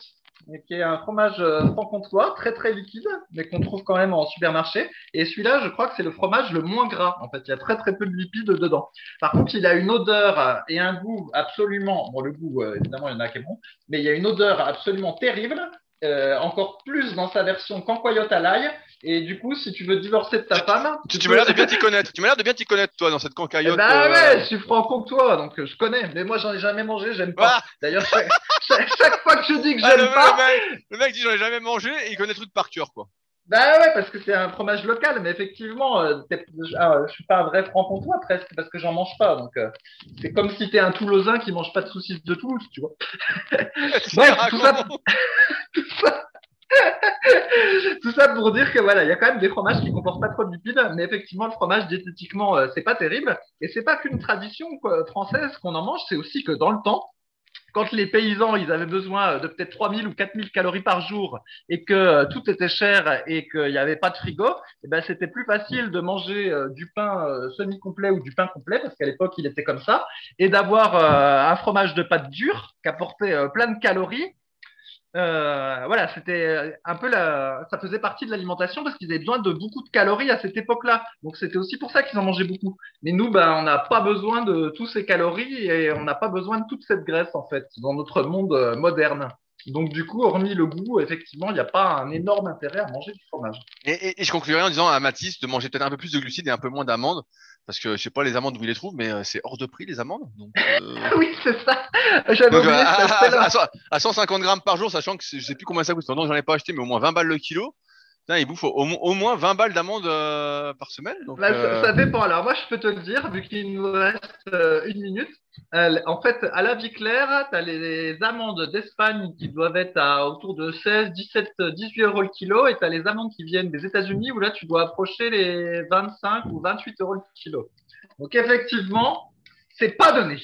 qui est un fromage euh, franc-comtois, très très liquide, mais qu'on trouve quand même en supermarché. Et celui-là, je crois que c'est le fromage le moins gras. En fait, il y a très très peu de lipides dedans. Par contre, il a une odeur euh, et un goût absolument. Bon, le goût, euh, évidemment, il y en a qui est bon, mais il y a une odeur absolument terrible. Euh, encore plus dans sa version à l'ail. Et du coup, si tu veux divorcer de ta femme, Tu, tu peux- l'air de bien t'y connaître. Tu m'as l'air de bien t'y connaître toi dans cette cancaillotte. Bah euh, ouais, je suis franc-comtois, donc euh, je connais. Mais moi, j'en ai jamais mangé, j'aime pas. Ah, D'ailleurs, chaque, fois que je dis que ah, j'aime pas, le mec, le mec dit j'en ai jamais mangé et il connaît truc par cœur quoi. Bah ouais, parce que c'est un fromage local, mais effectivement, euh, ah, je suis pas un vrai franc-comtois presque, parce que j'en mange pas. Donc, euh, c'est comme si t'es un Toulousain qui mange pas de saucisses de Toulouse, tu vois. Bref, tout ça-. Tout ça pour dire que voilà, il y a quand même des fromages qui comportent pas trop de lipides, mais effectivement, le fromage diététiquement, euh, c'est pas terrible. Et c'est pas qu'une tradition quoi, française qu'on en mange, c'est aussi que dans le temps, quand les paysans, ils avaient besoin de peut-être 3000 ou 4000 calories par jour et que euh, tout était cher et qu'il n'y avait pas de frigo, eh ben, c'était plus facile de manger euh, du pain euh, semi-complet ou du pain complet, parce qu'à l'époque, il était comme ça, et d'avoir euh, un fromage de pâte dure qui apportait euh, plein de calories. Euh, voilà, c'était un peu la, ça faisait partie de l'alimentation parce qu'ils avaient besoin de beaucoup de calories à cette époque-là. Donc c'était aussi pour ça qu'ils en mangeaient beaucoup. Mais nous, ben, on n'a pas besoin de toutes ces calories et on n'a pas besoin de toute cette graisse en fait dans notre monde euh, moderne. Donc du coup, hormis le goût, effectivement, il n'y a pas un énorme intérêt à manger du fromage. Et, et- et je conclurai en disant à Mathis de manger peut-être un peu plus de glucides et un peu moins d'amandes. Parce que je sais pas les amandes où il les trouve, mais euh, c'est hors de prix les amandes. Donc, euh, oui, c'est ça. J'avais oublié euh, à, aspect-là. à- à cent- à 150 grammes par jour, sachant que je sais plus combien ça coûte. Pendant j'en ai pas acheté, mais au moins 20 balles le kilo. Putain, il bouffe au, mo- au moins 20 balles d'amandes euh, par semaine. Donc, Bah, ça- euh, ça, dépend. Alors moi, je peux te le dire, vu qu'il nous reste euh, une minute. Euh, en fait, à la vie claire, tu as les, les amandes d'Espagne qui doivent être à autour de 16, 17, 18 euros le kilo, et tu as les amandes qui viennent des États-Unis où là, tu dois approcher les 25 ou 28 euros le kilo. Donc effectivement, c'est pas donné.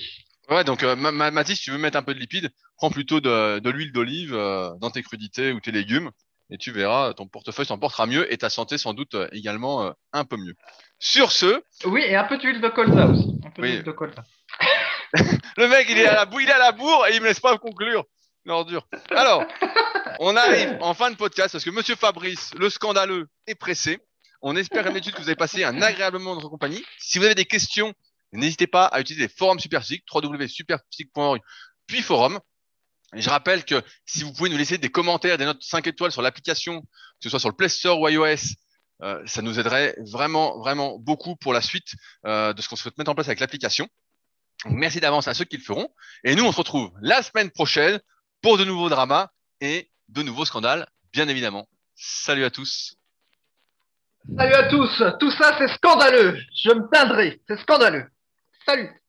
Ouais, donc euh, Ma- Ma- Mathis, si tu veux mettre un peu de lipides, prends plutôt de, de l'huile d'olive euh, dans tes crudités ou tes légumes, et tu verras, ton portefeuille s'en portera mieux et ta santé sans doute euh, également euh, un peu mieux. Sur ce, Oui, et un peu d'huile de colza aussi. Un peu Oui. d'huile de colza. le mec, il est à la, bou- il est à la bourre et il me laisse pas conclure. L'ordure. Alors, on arrive en fin de podcast parce que Monsieur Fabrice, le scandaleux, est pressé. On espère, comme d'habitude, que vous avez passé un agréable moment dans notre compagnie. Si vous avez des questions, n'hésitez pas à utiliser les forums Superphysique, www.superphysique.org, puis forum. Je rappelle que si vous pouvez nous laisser des commentaires, des notes 5 étoiles sur l'application, que ce soit sur le Play Store ou iOS, euh, ça nous aiderait vraiment, vraiment beaucoup pour la suite euh, de ce qu'on souhaite mettre en place avec l'application. Merci d'avance à ceux qui le feront. Et nous, on se retrouve la semaine prochaine pour de nouveaux dramas et de nouveaux scandales, bien évidemment. Salut à tous. Salut à tous. Tout ça, c'est scandaleux. Je me plaindrai. C'est scandaleux. Salut.